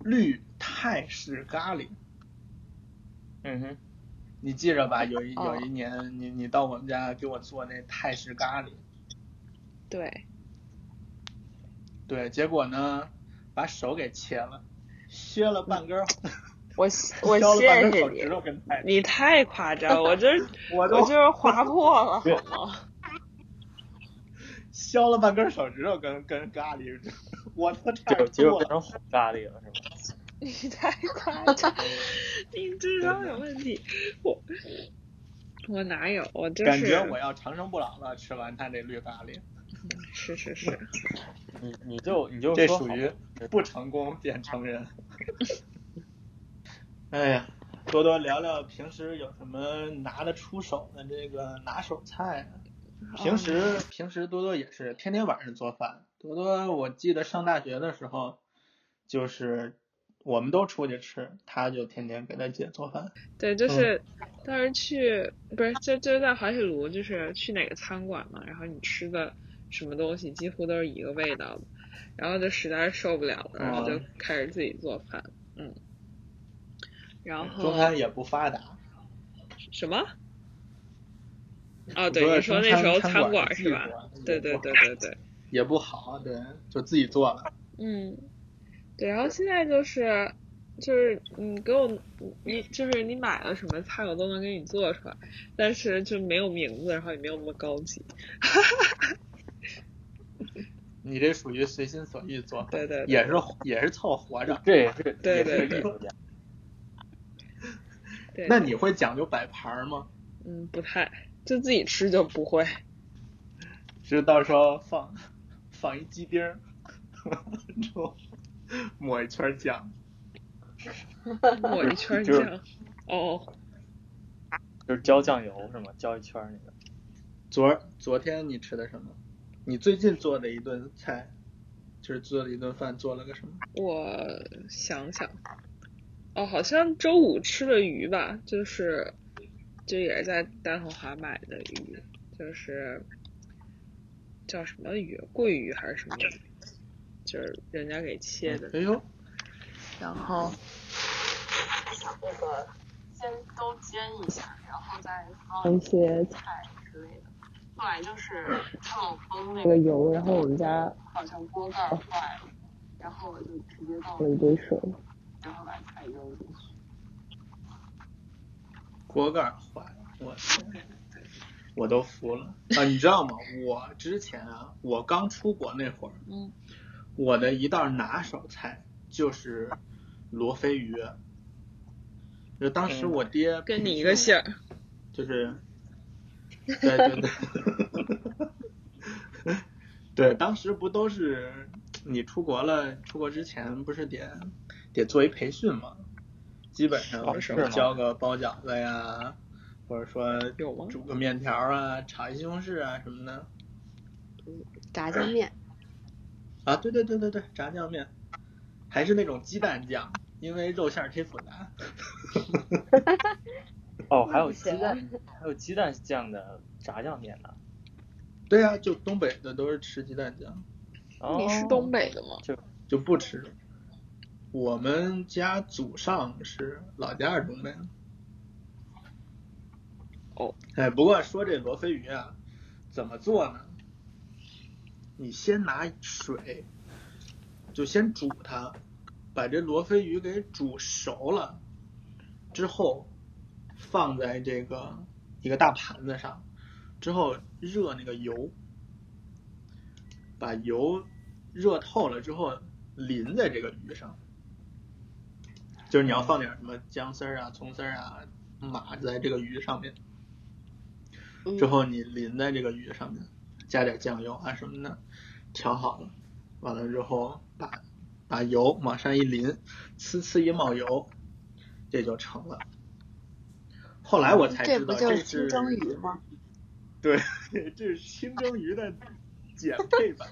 S1: 绿泰式咖喱，
S2: 嗯哼，
S1: 你记着吧？有一
S5: 哦
S1: 有一年，你你到我们家给我做那泰式咖喱，
S5: 对，
S1: 对，结果呢，把手给切了，削了半根儿，(laughs)
S5: 我我
S1: 削了半根
S5: 谢谢你
S1: 手指，头跟泰，
S5: 你太夸张，我这 (laughs)
S1: 我都
S5: 我就是划破了好吗？(laughs)
S1: 削了半根手指头跟跟咖喱，我都差
S2: 就
S1: 点吐了。
S2: 结果变成红咖喱了，是吗？
S5: 你太夸张，(laughs) 你智商有问题。我我哪有？我就是
S1: 感觉我要长生不老了，吃完他这绿咖喱，
S5: 是 (laughs) 是是，(laughs)
S2: 你你就你就
S1: 这属于不成功变成人。哎呀，多多聊聊平时有什么拿得出手的这个拿手菜啊？平时平时多多也是天天晚上做饭。多多我记得上大学的时候，就是我们都出去吃，他就天天给他姐做饭。
S5: 对，就是当时去不是就就在滑铁卢，就是去哪个餐馆嘛，然后你吃的什么东西几乎都是一个味道的，然后就实在是受不了了，然后就
S1: 哦
S5: 开始自己做饭，嗯，然后
S1: 中餐也不发达，
S5: 什么？哦，对，你说那时候
S1: 餐馆
S5: 是吧？对对对对对，
S1: 也不好，对，就自己做了。
S5: 嗯，对，然后现在就是就是你给我你就是你买了什么菜我都能给你做出来，但是就没有名字，然后也没有那么高级。(laughs)
S1: 你这属于随心所欲做，
S5: 对对对
S1: 也是也是凑活着。
S2: 这也是
S5: 对对
S2: 艺术家。
S5: 对，
S1: 那你会讲究摆盘吗？
S5: 嗯不太就自己吃就不会。(laughs)
S1: 就到时候放放一鸡丁儿，(laughs) 之后 (laughs) 抹一圈酱。(laughs)
S5: 抹一圈酱。哦，
S2: 就是浇酱油是吗？浇一圈那个。
S1: 昨儿昨天你吃的什么？你最近做的一顿菜，就是做了一顿饭，做了个什么？
S5: 我想想，哦，好像周五吃的鱼吧，就是就也是在丹红华买的鱼，就是叫什么鱼，桂鱼还是什么鱼，就是人家给切的，
S1: 哎呦，
S5: 然后那个先都煎一下，然后再放一些菜之类的。后来就是他老崩那个油，然后我们家好像锅盖坏了，然后我就直接倒了一堆水，然后把菜扔进去。
S1: 锅盖坏了，我天，我都服了啊！你知道吗？我之前啊，我刚出国那会儿，
S5: 嗯，
S1: 我的一道拿手菜就是罗非鱼。就当时我爹
S5: 跟你一个姓儿。
S1: 就是，对对对，(laughs) 对，当时不都是你出国了，出国之前不是得得做一培训吗？基本上
S2: 哦是吗
S1: 教个包饺子呀，或者说煮个面条啊，炒一西红柿啊什么的
S3: 炸酱面，
S1: 啊，对对对对对，炸酱面，还是那种鸡蛋酱，因为肉馅儿忒复杂。
S2: 哦，还有鸡蛋，还有鸡蛋酱的炸酱面呢。
S1: 对呀、就东北的都是吃鸡蛋酱。
S2: 哦、
S5: 你是东北的吗？
S2: 就
S1: 就不吃。我们家祖上是老家是东北的。
S5: 哦。
S1: 哎，不过说这罗非鱼啊，怎么做呢？你先拿水，就先煮它，把这罗非鱼给煮熟了之后，放在这个一个大盘子上，之后热那个油，把油热透了之后淋在这个鱼上，就是你要放点什么姜丝儿啊、葱丝儿啊，码在这个鱼上面。
S3: 嗯。
S1: 之后你淋在这个鱼上面，加点酱油啊什么的，调好了，完了之后把把油往上一淋，呲呲一冒油，这就成了。后来我才知道
S3: 这是清蒸鱼吗？(laughs)
S1: 对，这是清蒸鱼的减配版，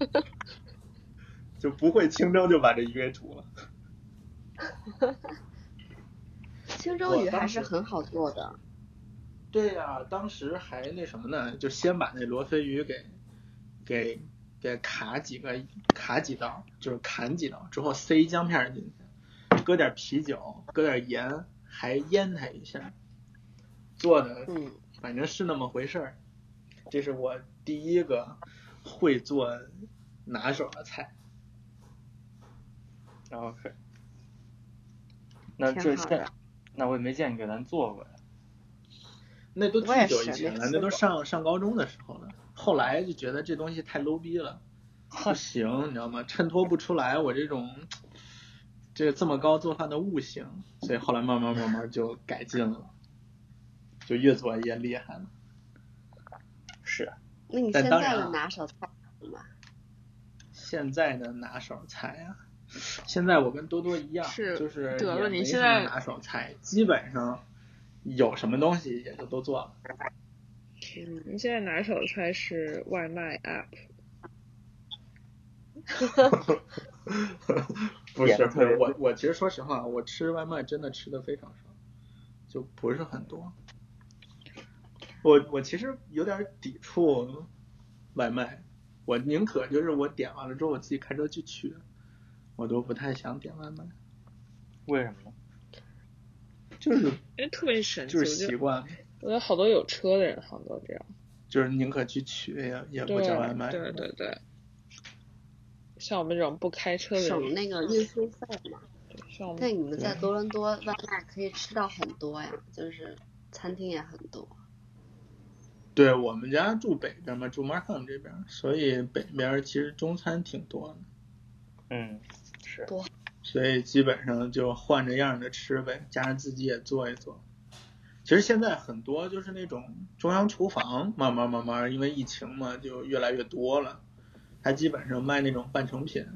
S1: (laughs) 就不会清蒸就把这鱼给煮了。(laughs)
S3: 清蒸鱼还是很好做的。
S1: 对呀、当时还那什么呢？就先把那罗非鱼给给给卡几个卡几刀，就是砍几刀之后塞姜片进去，搁点啤酒，搁点盐，还腌它一下，做的
S3: 嗯，
S1: 反正是那么回事儿。这是我第一个会做拿手的菜。
S2: OK，那这现那我也没见你给咱做过呀。
S1: 那都巨
S3: 我也是
S1: 久以前了，那都上上高中的时候了。后来就觉得这东西太 low 逼了，不行，你知道吗？衬托不出来我这种这这么高做饭的悟性，所以后来慢慢慢慢就改进了，就越做越厉害了。
S2: 是，
S3: 那你现在的拿手菜是什么？
S1: 现在的拿手菜啊，现在我跟多多一样，
S5: 是
S1: 就是
S5: 得了
S1: 也没什么
S5: 你现在
S1: 拿手菜，基本上有什么东西也就都做了。
S3: 嗯，
S5: 你现在拿手菜是外卖 app，(laughs)
S1: 不是不是，我我其实说实话，我吃外卖真的吃的非常少，就不是很多。我我其实有点抵触外卖，我宁可就是我点完了之后我自己开车去取，我都不太想点外卖，
S2: 为什么呢？
S1: 就是
S5: 因为特别神奇，
S1: 就是习惯，
S5: 我觉得好多有车的人好像都这样。
S1: 就是宁可去取也也不
S5: 对
S1: 叫外卖。
S5: 对对对，像我们这种不开车的人，
S3: 省那个运输费嘛。
S5: 像我们
S3: 但你们在
S1: 对
S3: 多伦多外卖可以吃到很多呀，就是餐厅也很多。
S1: 对我们家住北边嘛，住 Markham 这边，所以北边其实中餐挺多的。
S2: 嗯，是。
S1: 所以基本上就换着样的吃呗，加上自己也做一做。其实现在很多就是那种中央厨房，慢慢慢慢因为疫情嘛，就越来越多了。它基本上卖那种半成品，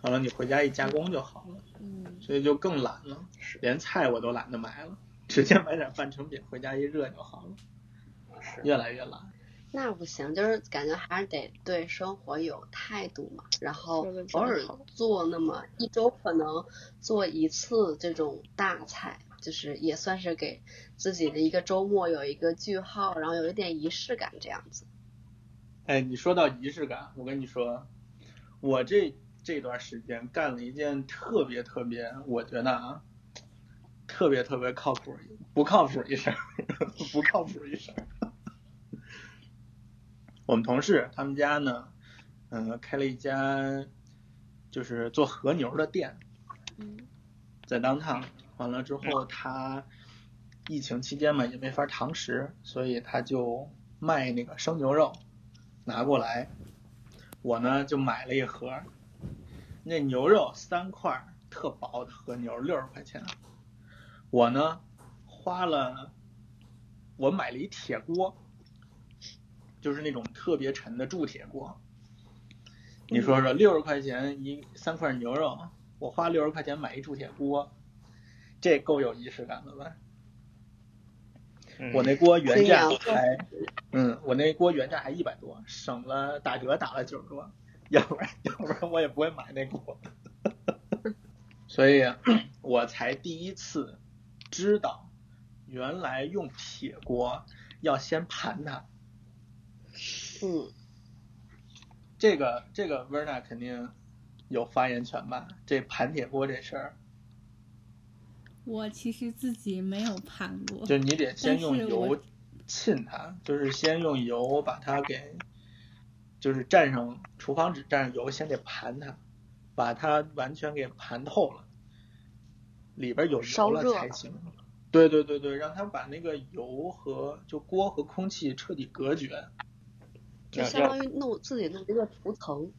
S1: 完了你回家一加工就好了，
S5: 嗯，
S1: 所以就更懒了，连菜我都懒得买了，直接买点半成品回家一热就好了，
S2: 是
S1: 越来越懒。
S3: 那不行，就是感觉还是得对生活有态度嘛，然后偶尔做那么一周可能做一次这种大菜，就是也算是给自己的一个周末有一个句号，然后有一点仪式感这样子。
S1: 哎，你说到仪式感，我跟你说，我这这段时间干了一件特别特别，我觉得啊，特别特别靠谱，不靠谱一事儿，(laughs) 不靠谱一事儿。我们同事他们家呢，嗯、开了一家就是做和牛的店，
S5: 嗯
S1: 在当趟，完了之后他疫情期间嘛也没法堂食，所以他就卖那个生牛肉拿过来，我呢就买了一盒，那牛肉三块特薄的和牛六十块钱，我呢花了我买了一铁锅，就是那种特别沉的铸铁锅，你说说六十块钱一三块牛肉。我花六十块钱买一铸铁锅，这够有仪式感了吧？
S2: 嗯
S1: 我那锅原价还，嗯，我那锅原价还一百多，省了打折打了九十多，要不然要不然我也不会买那锅。所以，我才第一次知道，原来用铁锅要先盘它。
S3: 嗯，
S1: 这个这个 Verna 肯定有发言权吧？这盘铁锅这事儿，
S4: 我其实自己没有盘过，
S1: 就你得先用油浸它，就是先用油把它给就是蘸上厨房纸，蘸上油，先得盘它，把它完全给盘透了，里边有油了才行。对对对对，让它把那个油和就锅和空气彻底隔绝。
S3: 就相当于弄自己弄一个涂层。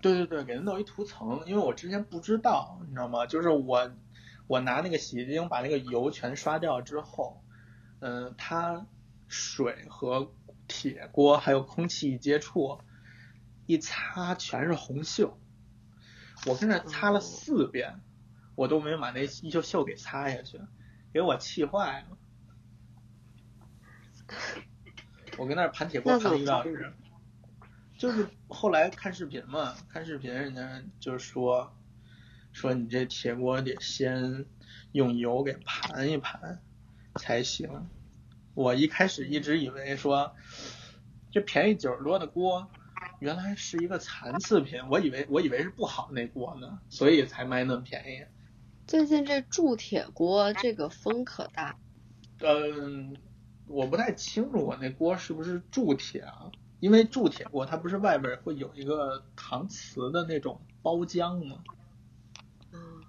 S1: 对对对，给它弄一涂层，因为我之前不知道，你知道吗？就是我我拿那个洗洁精把那个油全刷掉之后，嗯，它水和铁锅还有空气一接触，一擦全是红锈。我跟那擦了四遍，我都没把那衣袖袖给擦下去，给我气坏了。(laughs) 我跟那盘铁锅盘了一个小时，就是后来看视频嘛，看视频人家就是说，说你这铁锅得先用油给盘一盘才行。我一开始一直以为说，这便宜九十多的锅，原来是一个残次品，我以为我以为是不好那锅呢，所以才卖那么便宜。
S3: 最近这铸铁锅这个风可大。
S1: 嗯。我不太清楚我那锅是不是铸铁啊？因为铸铁锅它不是外边会有一个搪瓷的那种包浆吗？
S3: 嗯。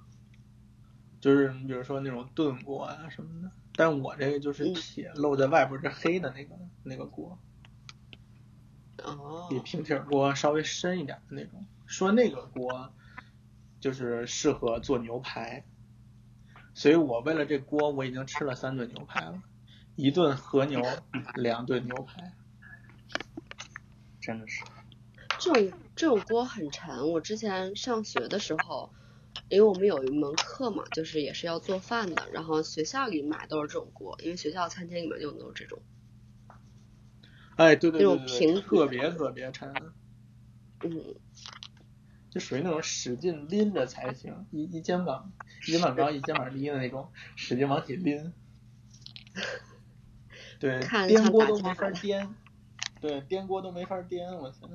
S1: 就是你比如说那种炖锅啊什么的，但我这个就是铁露在外边是黑的那个那个锅。
S3: 哦。
S1: 比平底锅稍微深一点的那种，说那个锅就是适合做牛排，所以我为了这锅我已经吃了三顿牛排了。一顿和牛，两顿牛排，
S2: 真的是。
S3: 这种这种锅很沉。我之前上学的时候，因为我们有一门课嘛，就是也是要做饭的，然后学校里买都是这种锅，因为学校餐厅里面用的都是这种。
S1: 哎，对对
S3: 对对，
S1: 特别特别沉。
S3: 嗯。
S1: 就属于那种使劲拎着才行，一一肩膀一肩膀高一肩膀低的那种，使劲往起拎。(laughs) 对，颠锅都没法颠，对，颠锅都没法颠，我操！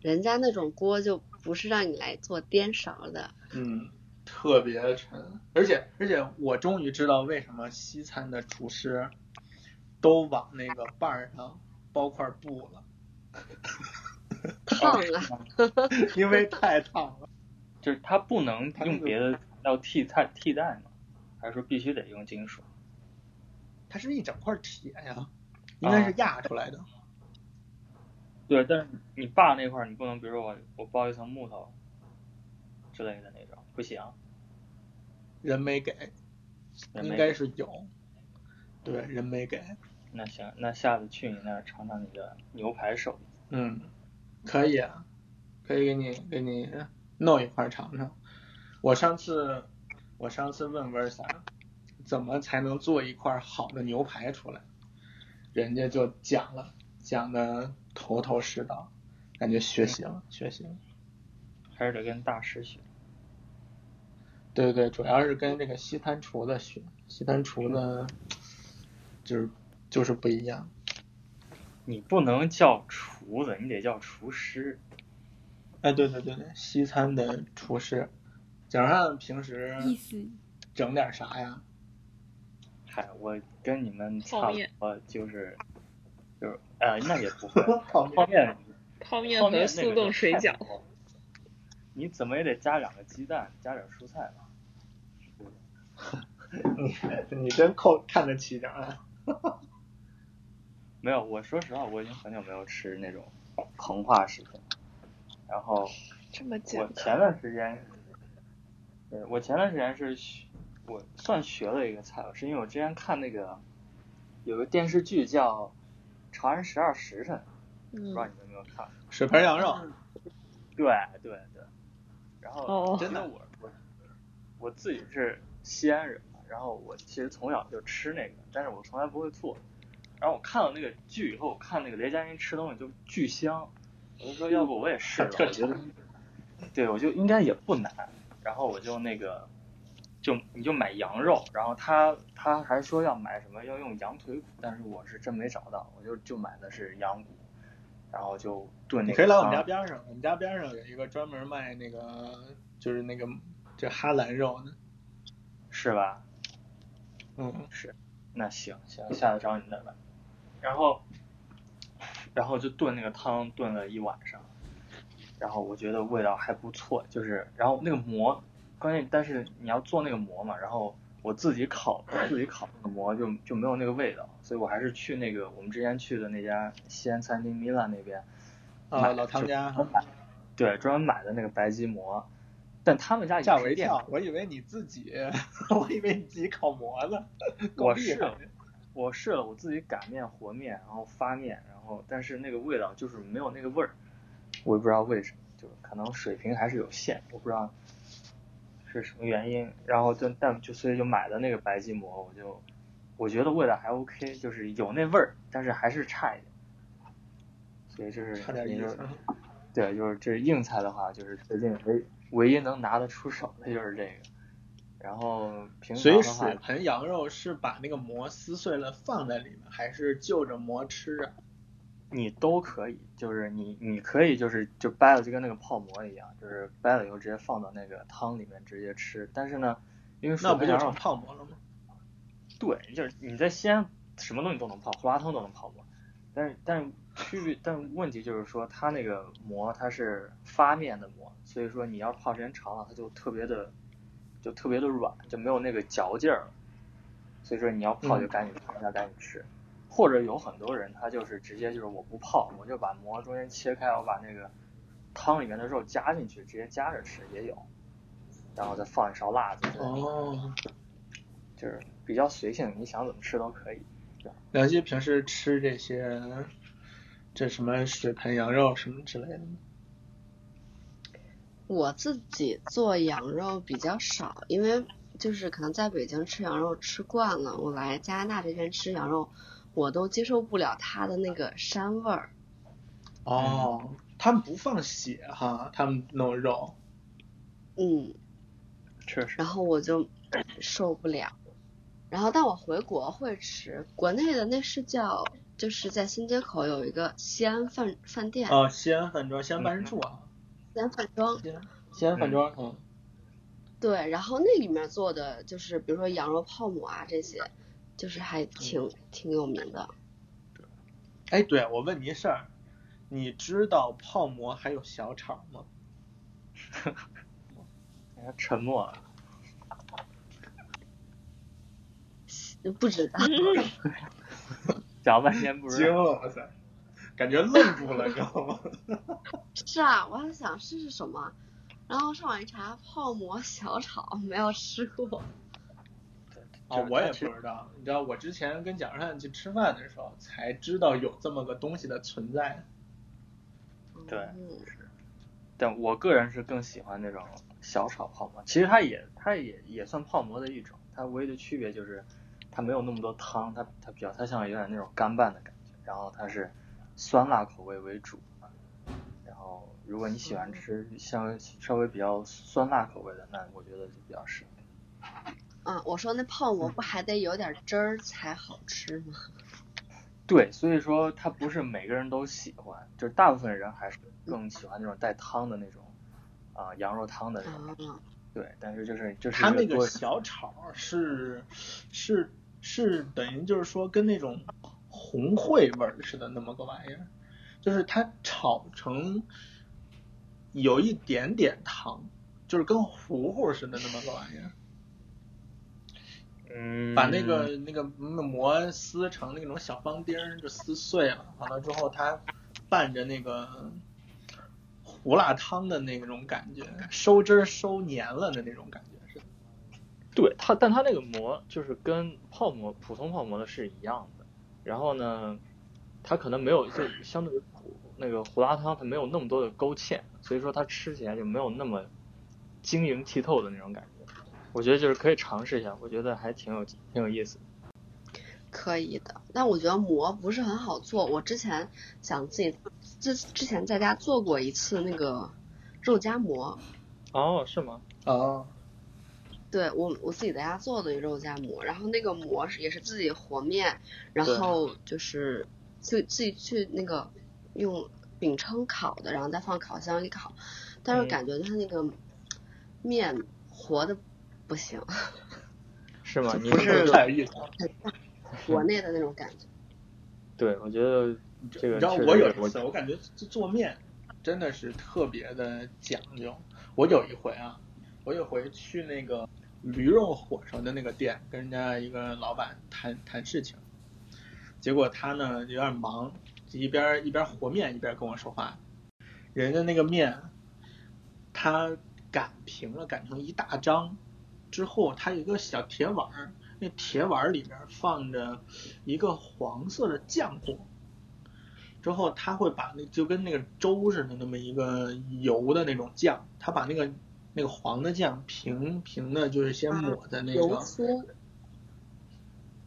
S3: 人家那种锅就不是让你来做颠勺的。
S1: 嗯，特别沉，而且而且我终于知道为什么西餐的厨师都往那个把上包块布了。(laughs)
S3: 烫啊！
S1: 因为太烫了。(laughs)
S2: 就是他不能用别的要替代替代吗？还是说必须得用金属？
S1: 它是一整块铁呀，应该是压出来的。
S2: 对，但是你坝那块你不能，比如说我我包一层木头之类的那种，不行。
S1: 人没给，应该是有。对，人没给。
S2: 那行，那下次去你那儿尝尝你的牛排手艺。
S1: 嗯，可以啊，可以给你给你弄一块尝尝。我上次我上次问温萨。怎么才能做一块好的牛排出来？人家就讲了，讲的头头是道，感觉学习了，学习了。
S2: 还是得跟大师学。
S1: 对对对，主要是跟这个西餐厨子学，西餐厨子就是就是不一样。
S2: 你不能叫厨子，你得叫厨师。
S1: 哎，对对对对，西餐的厨师。蒋上平时整点啥呀？
S2: 嗨，我跟你们差不多，就是就是呃，那也不会 (laughs) 泡面，
S5: 泡面和速冻水饺，
S2: 你怎么也得加两个鸡蛋，加点蔬菜吧。(laughs)
S1: 你你真扣看得起点啊！
S2: 没有，我说实话，我已经很久没有吃那种膨化食品，然后
S5: 这么
S2: 我前段时间，对，我前段时间是。我算学了一个菜，是因为我之前看那个有个电视剧叫《长安十二时辰》，不知道你们有没有看？
S1: 水盆羊肉。
S2: 对对对。然后真的我我我自己是西安人嘛，然后我其实从小就吃那个，但是我从来不会做。然后我看了那个剧以后，我看那个雷佳音吃东西就巨香，我就说要不我也试试。我觉得，对，我就应该也不难。然后我就那个。就你就买羊肉，然后他他还说要买什么要用羊腿骨，但是我是真没找到，我就就买的是羊骨，然后就炖。
S1: 你可以来我们家边上，我们家边上有一个专门卖那个就是那个这哈兰肉的，
S2: 是吧？
S1: 嗯，
S2: 是。那行行，下次找你那买。然后然后就炖那个汤炖了一晚上，然后我觉得味道还不错，就是然后那个馍，关键但是你要做那个馍嘛，然后我自己烤自己烤那个馍就就没有那个味道，所以我还是去那个我们之前去的那家西安餐厅米兰那边，
S1: 啊，老汤家，
S2: 对，专门买的那个白吉馍，但他们家
S1: 吓我一跳，我以为你自己，(laughs) 我以为你自己烤馍呢，
S2: 我试了，我试了，我自己擀面和面，然后发面，然后但是那个味道就是没有那个味儿，我也不知道为什么，就可能水平还是有限，我不知道是什么原因，然后就但就所以就买的那个白吉馍，我就我觉得味道还 OK，就是有那味儿，但是还是差一点，所以就是
S1: 差点意思。
S2: 对，就是这硬菜的话，就是最近唯唯一能拿得出手的就是这个。然后平
S1: 所以水盆羊肉是把那个馍撕碎了放在里面，还是就着馍吃啊？
S2: 你都可以，就是你你可以就是就掰了就跟那个泡馍一样，就是掰了以后直接放到那个汤里面直接吃。但是呢，因为
S1: 那不就成泡馍了吗？
S2: 对，就是你在西安什么东西都能泡，胡辣汤都能泡馍。但是但是区别，但问题就是说它那个馍它是发面的馍，所以说你要泡时间长了，它就特别的。就特别的软，就没有那个嚼劲儿，所以说你要泡就赶紧泡一下，赶紧吃。或者有很多人他就是直接就是我不泡，我就把馍中间切开，我把那个汤里面的肉加进去，直接夹着吃也有。然后再放一勺辣子。
S1: 哦。
S2: 就是比较随性，你想怎么吃都可以。
S1: 梁希平时吃这些，这什么水盆羊肉什么之类的吗？
S3: 我自己做羊肉比较少，因为就是可能在北京吃羊肉吃惯了，我来加拿大这边吃羊肉，我都接受不了它的那个膻味儿。
S1: 哦，他们不放血哈，他们弄肉。
S3: 嗯，
S2: 确实。
S3: 然后我就 (clears throat) 受不了，然后但我回国会吃，国内的那是叫就是在新街口有一个西安饭饭店。
S1: 哦，西安饭庄，西安办事处啊。
S3: 西安饭庄，
S1: 西安饭庄，嗯，
S3: 对，然后那里面做的就是比如说羊肉泡馍啊这些，就是还挺挺有名的。
S1: 哎，对，我问你一事儿，你知道泡馍还有小炒吗？(laughs)
S2: 沉默了。(laughs)
S3: 不知道。(laughs)
S2: 讲半天不知
S1: 道。惊了，哇塞！感觉愣住了，知道吗？
S3: 是啊，我还想试试什么，然后上网一查，泡馍小炒，没有吃过。
S1: 哦，我也不知道。你知道，我之前跟蒋善去吃饭的时候，才知道有这么个东西的存在。
S2: 对，是。但我个人是更喜欢那种小炒泡馍，其实它也它也也算泡馍的一种，它唯一的区别就是它没有那么多汤，它它比较它像有点那种干拌的感觉，然后它是。酸辣口味为主，然后如果你喜欢吃像稍微比较酸辣口味的，那我觉得就比较适合。
S3: 啊，我说那泡馍不还得有点汁儿才好吃吗？(laughs)
S2: 对，所以说它不是每个人都喜欢，就是大部分人还是更喜欢那种带汤的那种啊羊肉汤的那种。对，但是就是就是。
S1: 它那个小炒是是是等于就是说跟那种。红烩味儿似的那么个玩意儿，就是它炒成有一点点汤，就是跟糊糊似的那么个玩意儿。
S2: 嗯。
S1: 把那个那个膜撕成那种小方丁儿，就撕碎了。完了之后，它拌着那个胡辣汤的那种感觉，收汁收黏了的那种感觉是。
S2: 对它，但它那个膜就是跟泡馍普通泡馍的是一样的。然后呢，它可能没有就相对于胡那个胡辣汤，它没有那么多的勾芡，所以说它吃起来就没有那么晶莹剔透的那种感觉。我觉得就是可以尝试一下，我觉得还挺有挺有意思。
S3: 可以的，但我觉得馍不是很好做。我之前想自己之之前在家做过一次那个肉夹馍。
S2: 哦，是吗？
S1: 哦。
S3: 对我我自己在家做的肉夹馍，然后那个馍是也是自己和面，然后就是自自己去那个用饼铛烤的，然后再放烤箱里烤，但是感觉它那个面和的不行。(laughs)
S2: 是吗？
S1: 不是太有意思。
S3: 国内的那种感觉。(laughs)
S2: 对，我觉得这个
S1: 你知道
S2: 我
S1: 我有一次，我感觉这做面真的是特别的讲究。我有一回啊，我有回去那个驴肉火烧的那个店，跟人家一个老板谈谈事情，结果他呢有点忙，一边一边和面一边跟我说话。人家那个面，他擀平了，擀成一大张之后，它有一个小铁碗儿，那铁碗儿里面放着一个黄色的浆糊。之后他会把那就跟那个粥似的那么一个油的那种酱，他把那个那个黄的酱平平的，就是先抹在那
S3: 油
S1: 个
S3: 酥，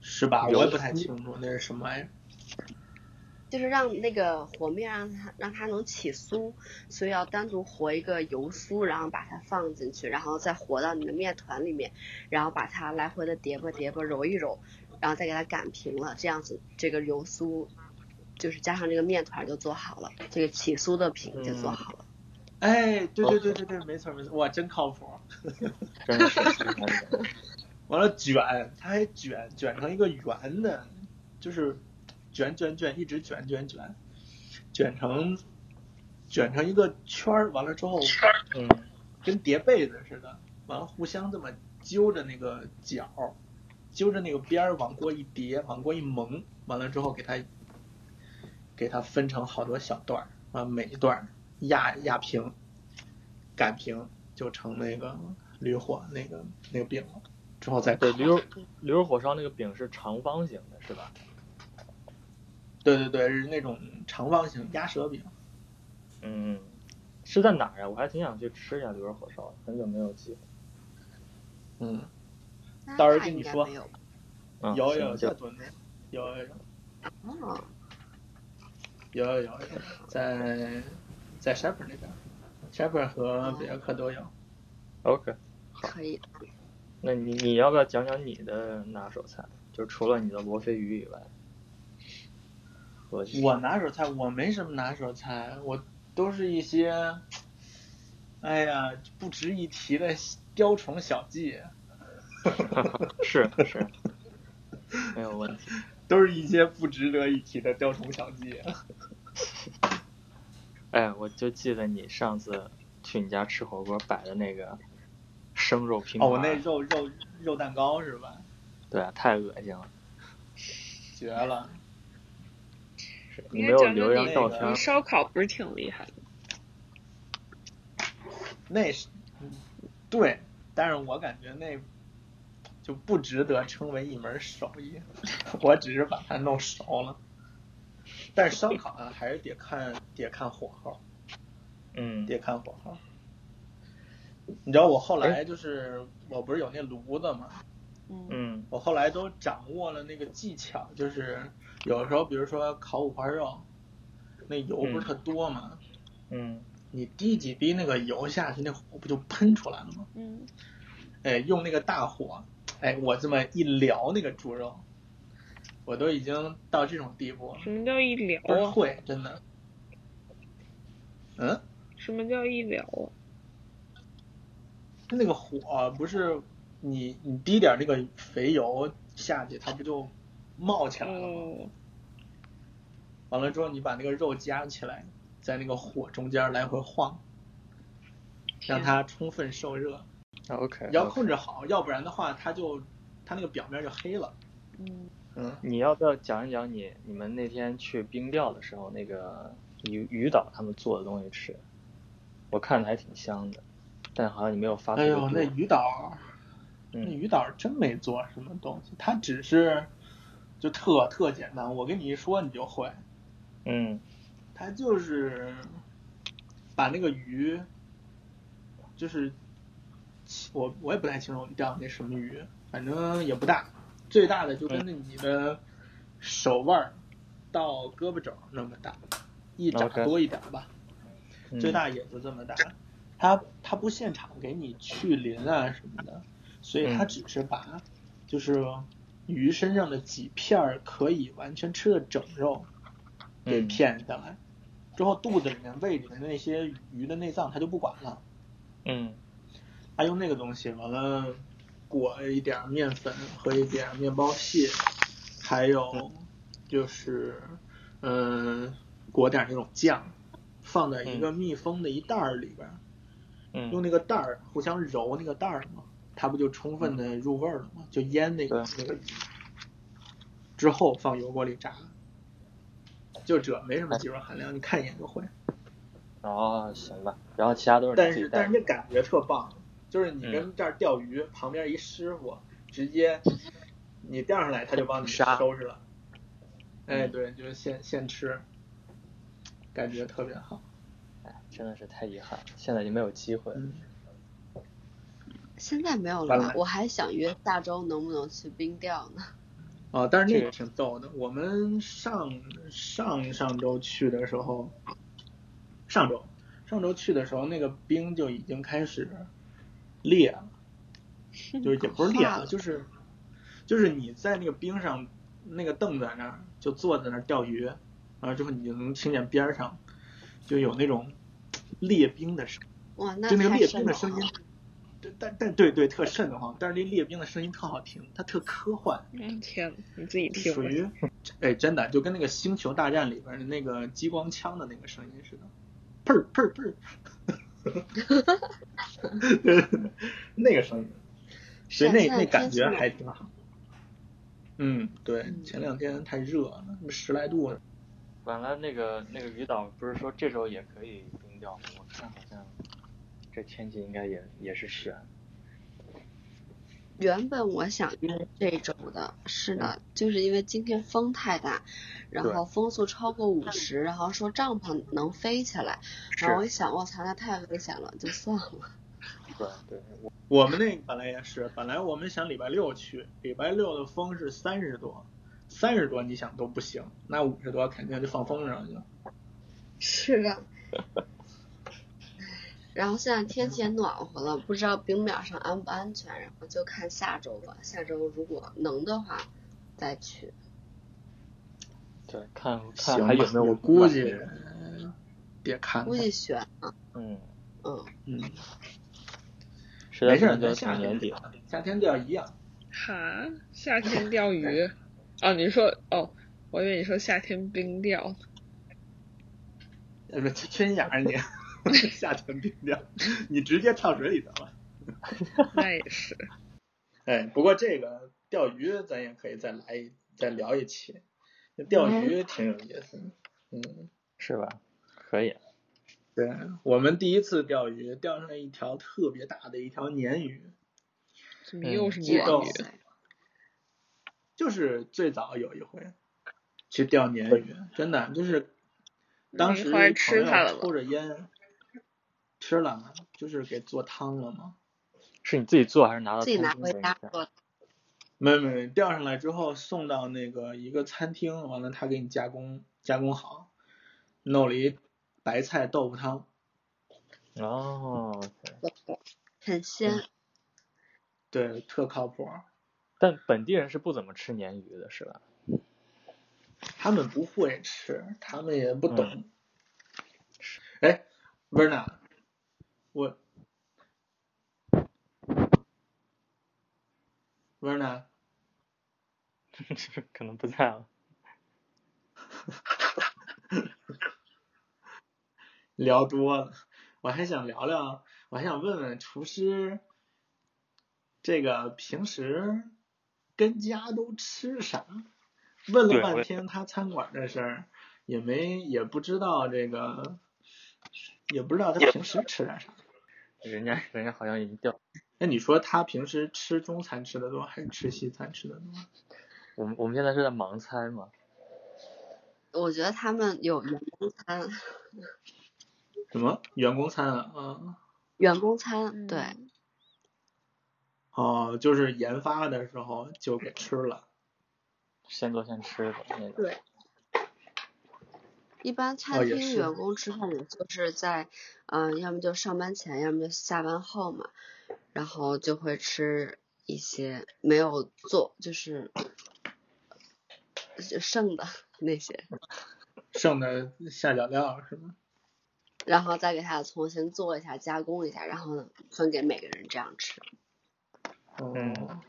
S1: 是吧？我也不太清楚那是什么玩意儿。
S3: 就是让那个和面让它让它能起酥，所以要单独和一个油酥，然后把它放进去，然后再和到你的面团里面，然后把它来回的叠吧叠吧揉一揉，然后再给它擀平了，这样子这个油酥就是加上这个面团就做好了，这个起酥的饼就做好了。
S1: 哎，对对对对对，没错没错，哇，真靠谱。(laughs)
S2: 真是挺难的。(laughs) (laughs)
S1: 完了卷，它还卷卷成一个圆的，就是卷卷卷，一直卷卷卷，卷成卷成一个圈儿。完了之后，
S2: 嗯，
S1: 跟叠被子似的，完了互相这么揪着那个角，揪着那个边儿往过一叠，往过一蒙，完了之后给它给它分成好多小段儿，完了每一段儿压压平，擀平就成那个驴火那个那个饼了，之后再
S2: 对，
S1: 烤
S2: 驴肉驴肉火烧那个饼是长方形的，是吧？
S1: 对对对，是那种长方形鸭舌饼。
S2: 嗯，是在哪儿呀？我还挺想去吃一下驴肉火烧的，很久没有机会。
S1: 嗯，到时候跟你说
S3: 有
S1: 有有有有有
S3: 哦，
S1: 有有有，在在 Shepherd 那边，Shepherd 和比尔克都有。
S2: OK。
S3: 可以。
S2: 那你你要不要讲讲你的拿手菜？就除了你的罗非鱼以外，和
S1: 我拿手菜我没什么拿手菜，我都是一些，哎呀不值一提的雕虫小技，(laughs) (laughs)
S2: 是是，没有问题。(laughs)
S1: 都是一些不值得一提的雕虫小技。
S2: 哎，我就记得你上次去你家吃火锅摆的那个生肉拼盘，
S1: 哦，我那肉肉肉蛋糕是吧？
S2: 对啊，太恶心了。
S1: 绝了！
S2: 是你
S5: 应
S2: 没有留一
S5: 该讲讲
S1: 那个
S2: 张照片
S5: 你，烧烤不是挺厉害的？
S1: 那是对，但是我感觉那就不值得称为一门手艺，(laughs) 我只是把它弄熟了。但是烧烤啊，还是得看得看火候，
S2: 嗯
S1: 得看火候。你知道我后来就是我不是有那炉子嘛，
S3: 嗯
S2: 嗯
S1: 我后来都掌握了那个技巧，就是有时候比如说烤五花肉，那油不是特多嘛，
S2: 嗯
S1: 你滴几滴那个油下去，那火不就喷出来了吗？
S3: 嗯，
S1: 哎，用那个大火，哎，我这么一燎那个猪肉，我都已经到这种地步了，
S5: 什么叫一燎啊？
S1: 会，真的。嗯，
S5: 什么叫一燎啊？
S1: 那个火不是你你滴点那个肥油下去，它不就冒起来了吗？
S5: 哦，
S1: 完了之后，你把那个肉夹起来，在那个火中间来回晃，让它充分受热。
S2: ，OK，你
S1: 要控制好，要不然的话，它就它那个表面就黑了。
S3: 嗯，
S1: 嗯，
S2: 你要不要讲一讲你你们那天去冰钓的时候那个鱼鱼岛他们做的东西吃？我看着还挺香的，但好像你没有发特
S1: 哎呦，那鱼岛，那
S2: 嗯
S1: 鱼岛真没做什么东西，它只是就特特简单，我跟你一说你就会。
S2: 嗯
S1: 他就是把那个鱼，就是我我也不太清楚你钓的那什么鱼，反正也不大，最大的就跟那你的手腕到胳膊肘那么大，一掌多一点吧，
S2: 嗯
S1: 最大也就这么大。他他不现场给你去鳞啊什么的，所以它
S2: 嗯
S1: 只是把就是鱼身上的几片儿可以完全吃的整肉给
S2: 嗯
S1: 片下来，之后肚子里面、胃里面的那些鱼的内脏它就不管了，
S2: 嗯。
S1: 它用那个东西完了裹一点面粉和一点面包屑，还有就是嗯，裹点那种酱，放在一个密封的一袋儿里边，
S2: 嗯。
S1: 用那个袋儿互相揉那个袋儿嘛，它不就充分的入味儿了吗？就腌那个那个鱼，之后放油锅里炸，就这没什么技术含量，你看一眼就会。
S2: 哦，行吧。然后其他都是
S1: 但是但是那感觉特棒，就是你
S2: 嗯
S1: 跟这儿钓鱼，旁边一师傅直接你钓上来，他就帮你收拾了。哎，
S2: 嗯
S1: 对，就是现现吃，感觉特别好。
S2: 哎，真的是太遗憾了，现在已经没有机会了。
S1: 嗯，
S3: 现在没有了
S1: 完了，
S3: 我还想约下周能不能去冰钓呢。(laughs)
S1: 哦，但是那个挺逗的。我们上上上周去的时候，上周上周去的时候，那个冰就已经开始裂了，就是也不是裂了，就是就是你在那个冰上，那个凳在那儿就坐在那儿钓鱼，完了之后你就能听见边上就有那种裂冰的声，
S3: 哇，那
S1: 就那个裂冰的声音但但对对特瘆得慌，但是那列兵的声音特好听，它特科幻。
S5: 嗯，天，你自己听。
S1: 属于，哎，真的就跟那个《星球大战》里边的那个激光枪的那个声音似的，砰儿砰儿砰儿，(laughs) 那个声音，所以那那感觉还挺好。嗯，对，
S3: 嗯
S1: 前两天太热了，十来度呢。
S2: 完了，那个那个鱼岛不是说这周也可以冰钓吗？这天气应该也也是悬。
S3: 原本我想约这周的，是的，就是因为今天风太大，然后风速超过五十，然后说帐篷能飞起来，然后我一想，我操，那太危险了，就算了。(laughs)
S2: 对对，我
S1: 我们那本来也是，本来我们想礼拜六去，礼拜六的风是三十多，三十多你想都不行，那五十多肯定就放风筝去了。(laughs)
S3: 是啊。然后现在天气也暖和了，不知道冰面上安不安全，然后就看下周吧。下周如果能的话，再去。
S2: 对看看还有没有
S1: 我估计别看看
S3: 估计悬啊，
S2: 嗯，
S3: 嗯，
S1: 嗯，
S2: 实在
S1: 没事儿，
S2: 不行就
S1: 咱夏
S2: 年底。
S1: 夏天钓一样。
S5: 哈，夏天钓鱼？啊，你说哦，我以为你说夏天冰钓。
S1: 呃，不，缺心眼儿你，(laughs) 夏天冰钓，你直接跳水里得了。(laughs)
S5: 那也是。(laughs)
S1: 哎，不过这个钓鱼咱也可以再来一再聊一期，钓鱼挺有意思的。嗯，
S2: 是吧？可以。
S1: 对，我们第一次钓鱼，钓上来一条特别大的一条鲶鱼，
S5: 怎么又是
S1: 激动
S5: 鲶鱼？
S1: 就是最早有一回去钓鲶鱼，真的就是当时朋
S5: 它了吗
S1: 友抽着烟吃了，就是给做汤了吗。
S2: 是你自己做还是拿到
S3: 自己
S2: 餐
S3: 拿回家做。
S1: 没没没，钓上来之后送到那个一个餐厅，完了他给你加工加工好，弄了一白菜豆腐汤，
S2: 哦
S3: 很鲜。
S1: 对，特靠谱。
S2: 但本地人是不怎么吃鲶鱼的，是吧？
S1: 他们不会吃，他们也不懂
S2: 嗯。
S1: 哎、e r n a 我 Verna，(laughs)
S2: 可能不在了。(laughs)
S1: 聊多了，我还想聊聊，我还想问问厨师，这个平时跟家都吃啥？问了半天他餐馆这事儿，也没也不知道这个，也不知道他平时吃点啥。
S2: 人家 (laughs) 人家好像已经掉，
S1: 那你说他平时吃中餐吃的多，还是吃西餐吃的多？
S2: 我们我们现在是在盲猜嘛，
S3: 我觉得他们有员工餐，
S1: 什么员工餐啊？啊，
S3: 员工餐，对，
S5: 嗯
S1: 哦，就是研发的时候就给吃了。
S2: 现做现吃的那种。
S3: 对。一般
S1: 哦
S3: 餐厅员工吃饭也就是在，嗯、要么就上班前，要么就下班后嘛，然后就会吃一些没有做，就是就剩的 (laughs) 那些，
S1: 剩的下脚料是吗？
S3: 然后再给它重新做一下，加工一下，然后呢分给每个人这样吃。
S1: 哦，
S2: 嗯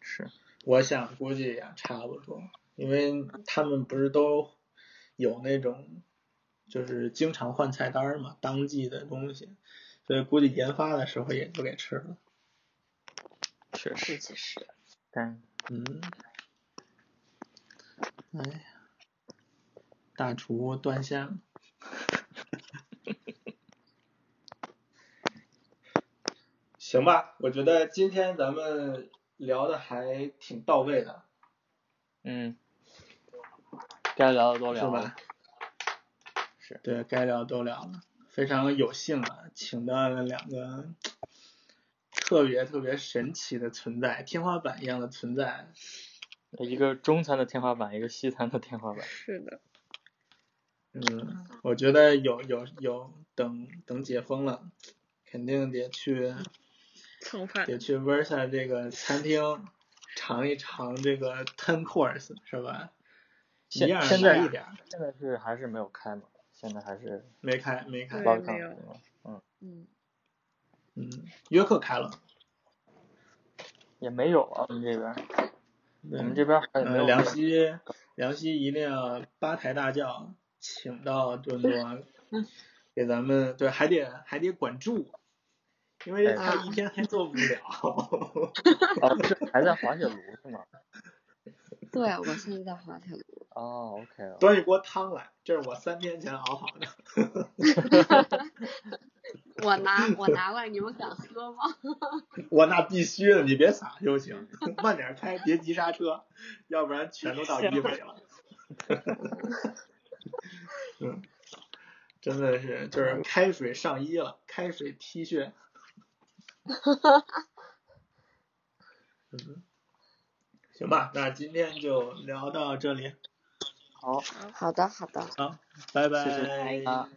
S2: 是，
S1: 我想估计也差不多，因为他们不是都有那种就是经常换菜单嘛，当季的东西，所以估计研发的时候也就给吃了。
S2: 确实，
S3: 其实，
S2: 但
S1: 嗯，哎呀，大厨断线了。(laughs) 行吧，我觉得今天咱们聊的还挺到位的，
S2: 嗯，该聊的都聊了
S1: 是吧，？
S2: 是，
S1: 对该聊都聊了，非常有幸啊，请到了两个特别特别神奇的存在，天花板一样的存在。
S2: 一个中餐的天花板，一个西餐的天花板。
S5: 是的，
S1: 嗯，我觉得有有有，等等解封了，肯定得去
S5: 蹭饭。
S1: 得去 Versa 这个餐厅尝一尝这个 ten course 是吧？一样
S2: 现现在
S1: 一点，
S2: 现在是还是没有开嘛？现在还是
S1: 没开没开
S5: 没有？
S2: 嗯，
S5: 嗯，
S1: 嗯，约克开了，
S2: 也没有啊，我们这边，我们这边还没
S1: 呃，梁
S2: 有那个
S1: 希，梁希一辆八抬大轿请到多伦多，给咱们对还得还得管住，因为
S2: 哎
S1: 他一天还做不了。
S2: 哦，是还在滑铁卢是吗？(laughs)
S3: 对，我现在在滑铁卢。
S2: 哦，OK 了。
S1: 端一锅汤来，这是我三天前熬好的。(laughs)
S3: 我拿我拿过来，你们敢喝吗？(laughs)
S1: 我那必须的，你别撒就行，慢点开，别急刹车，要不然全都到一尾了。(laughs) 嗯，真的是就是开水上衣了，开水 T 恤。嗯，行吧，那今天就聊到这里，
S2: 好，
S3: 好的，好的，
S1: 好，拜拜。
S2: 谢谢。
S3: 好，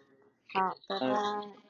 S3: 拜拜。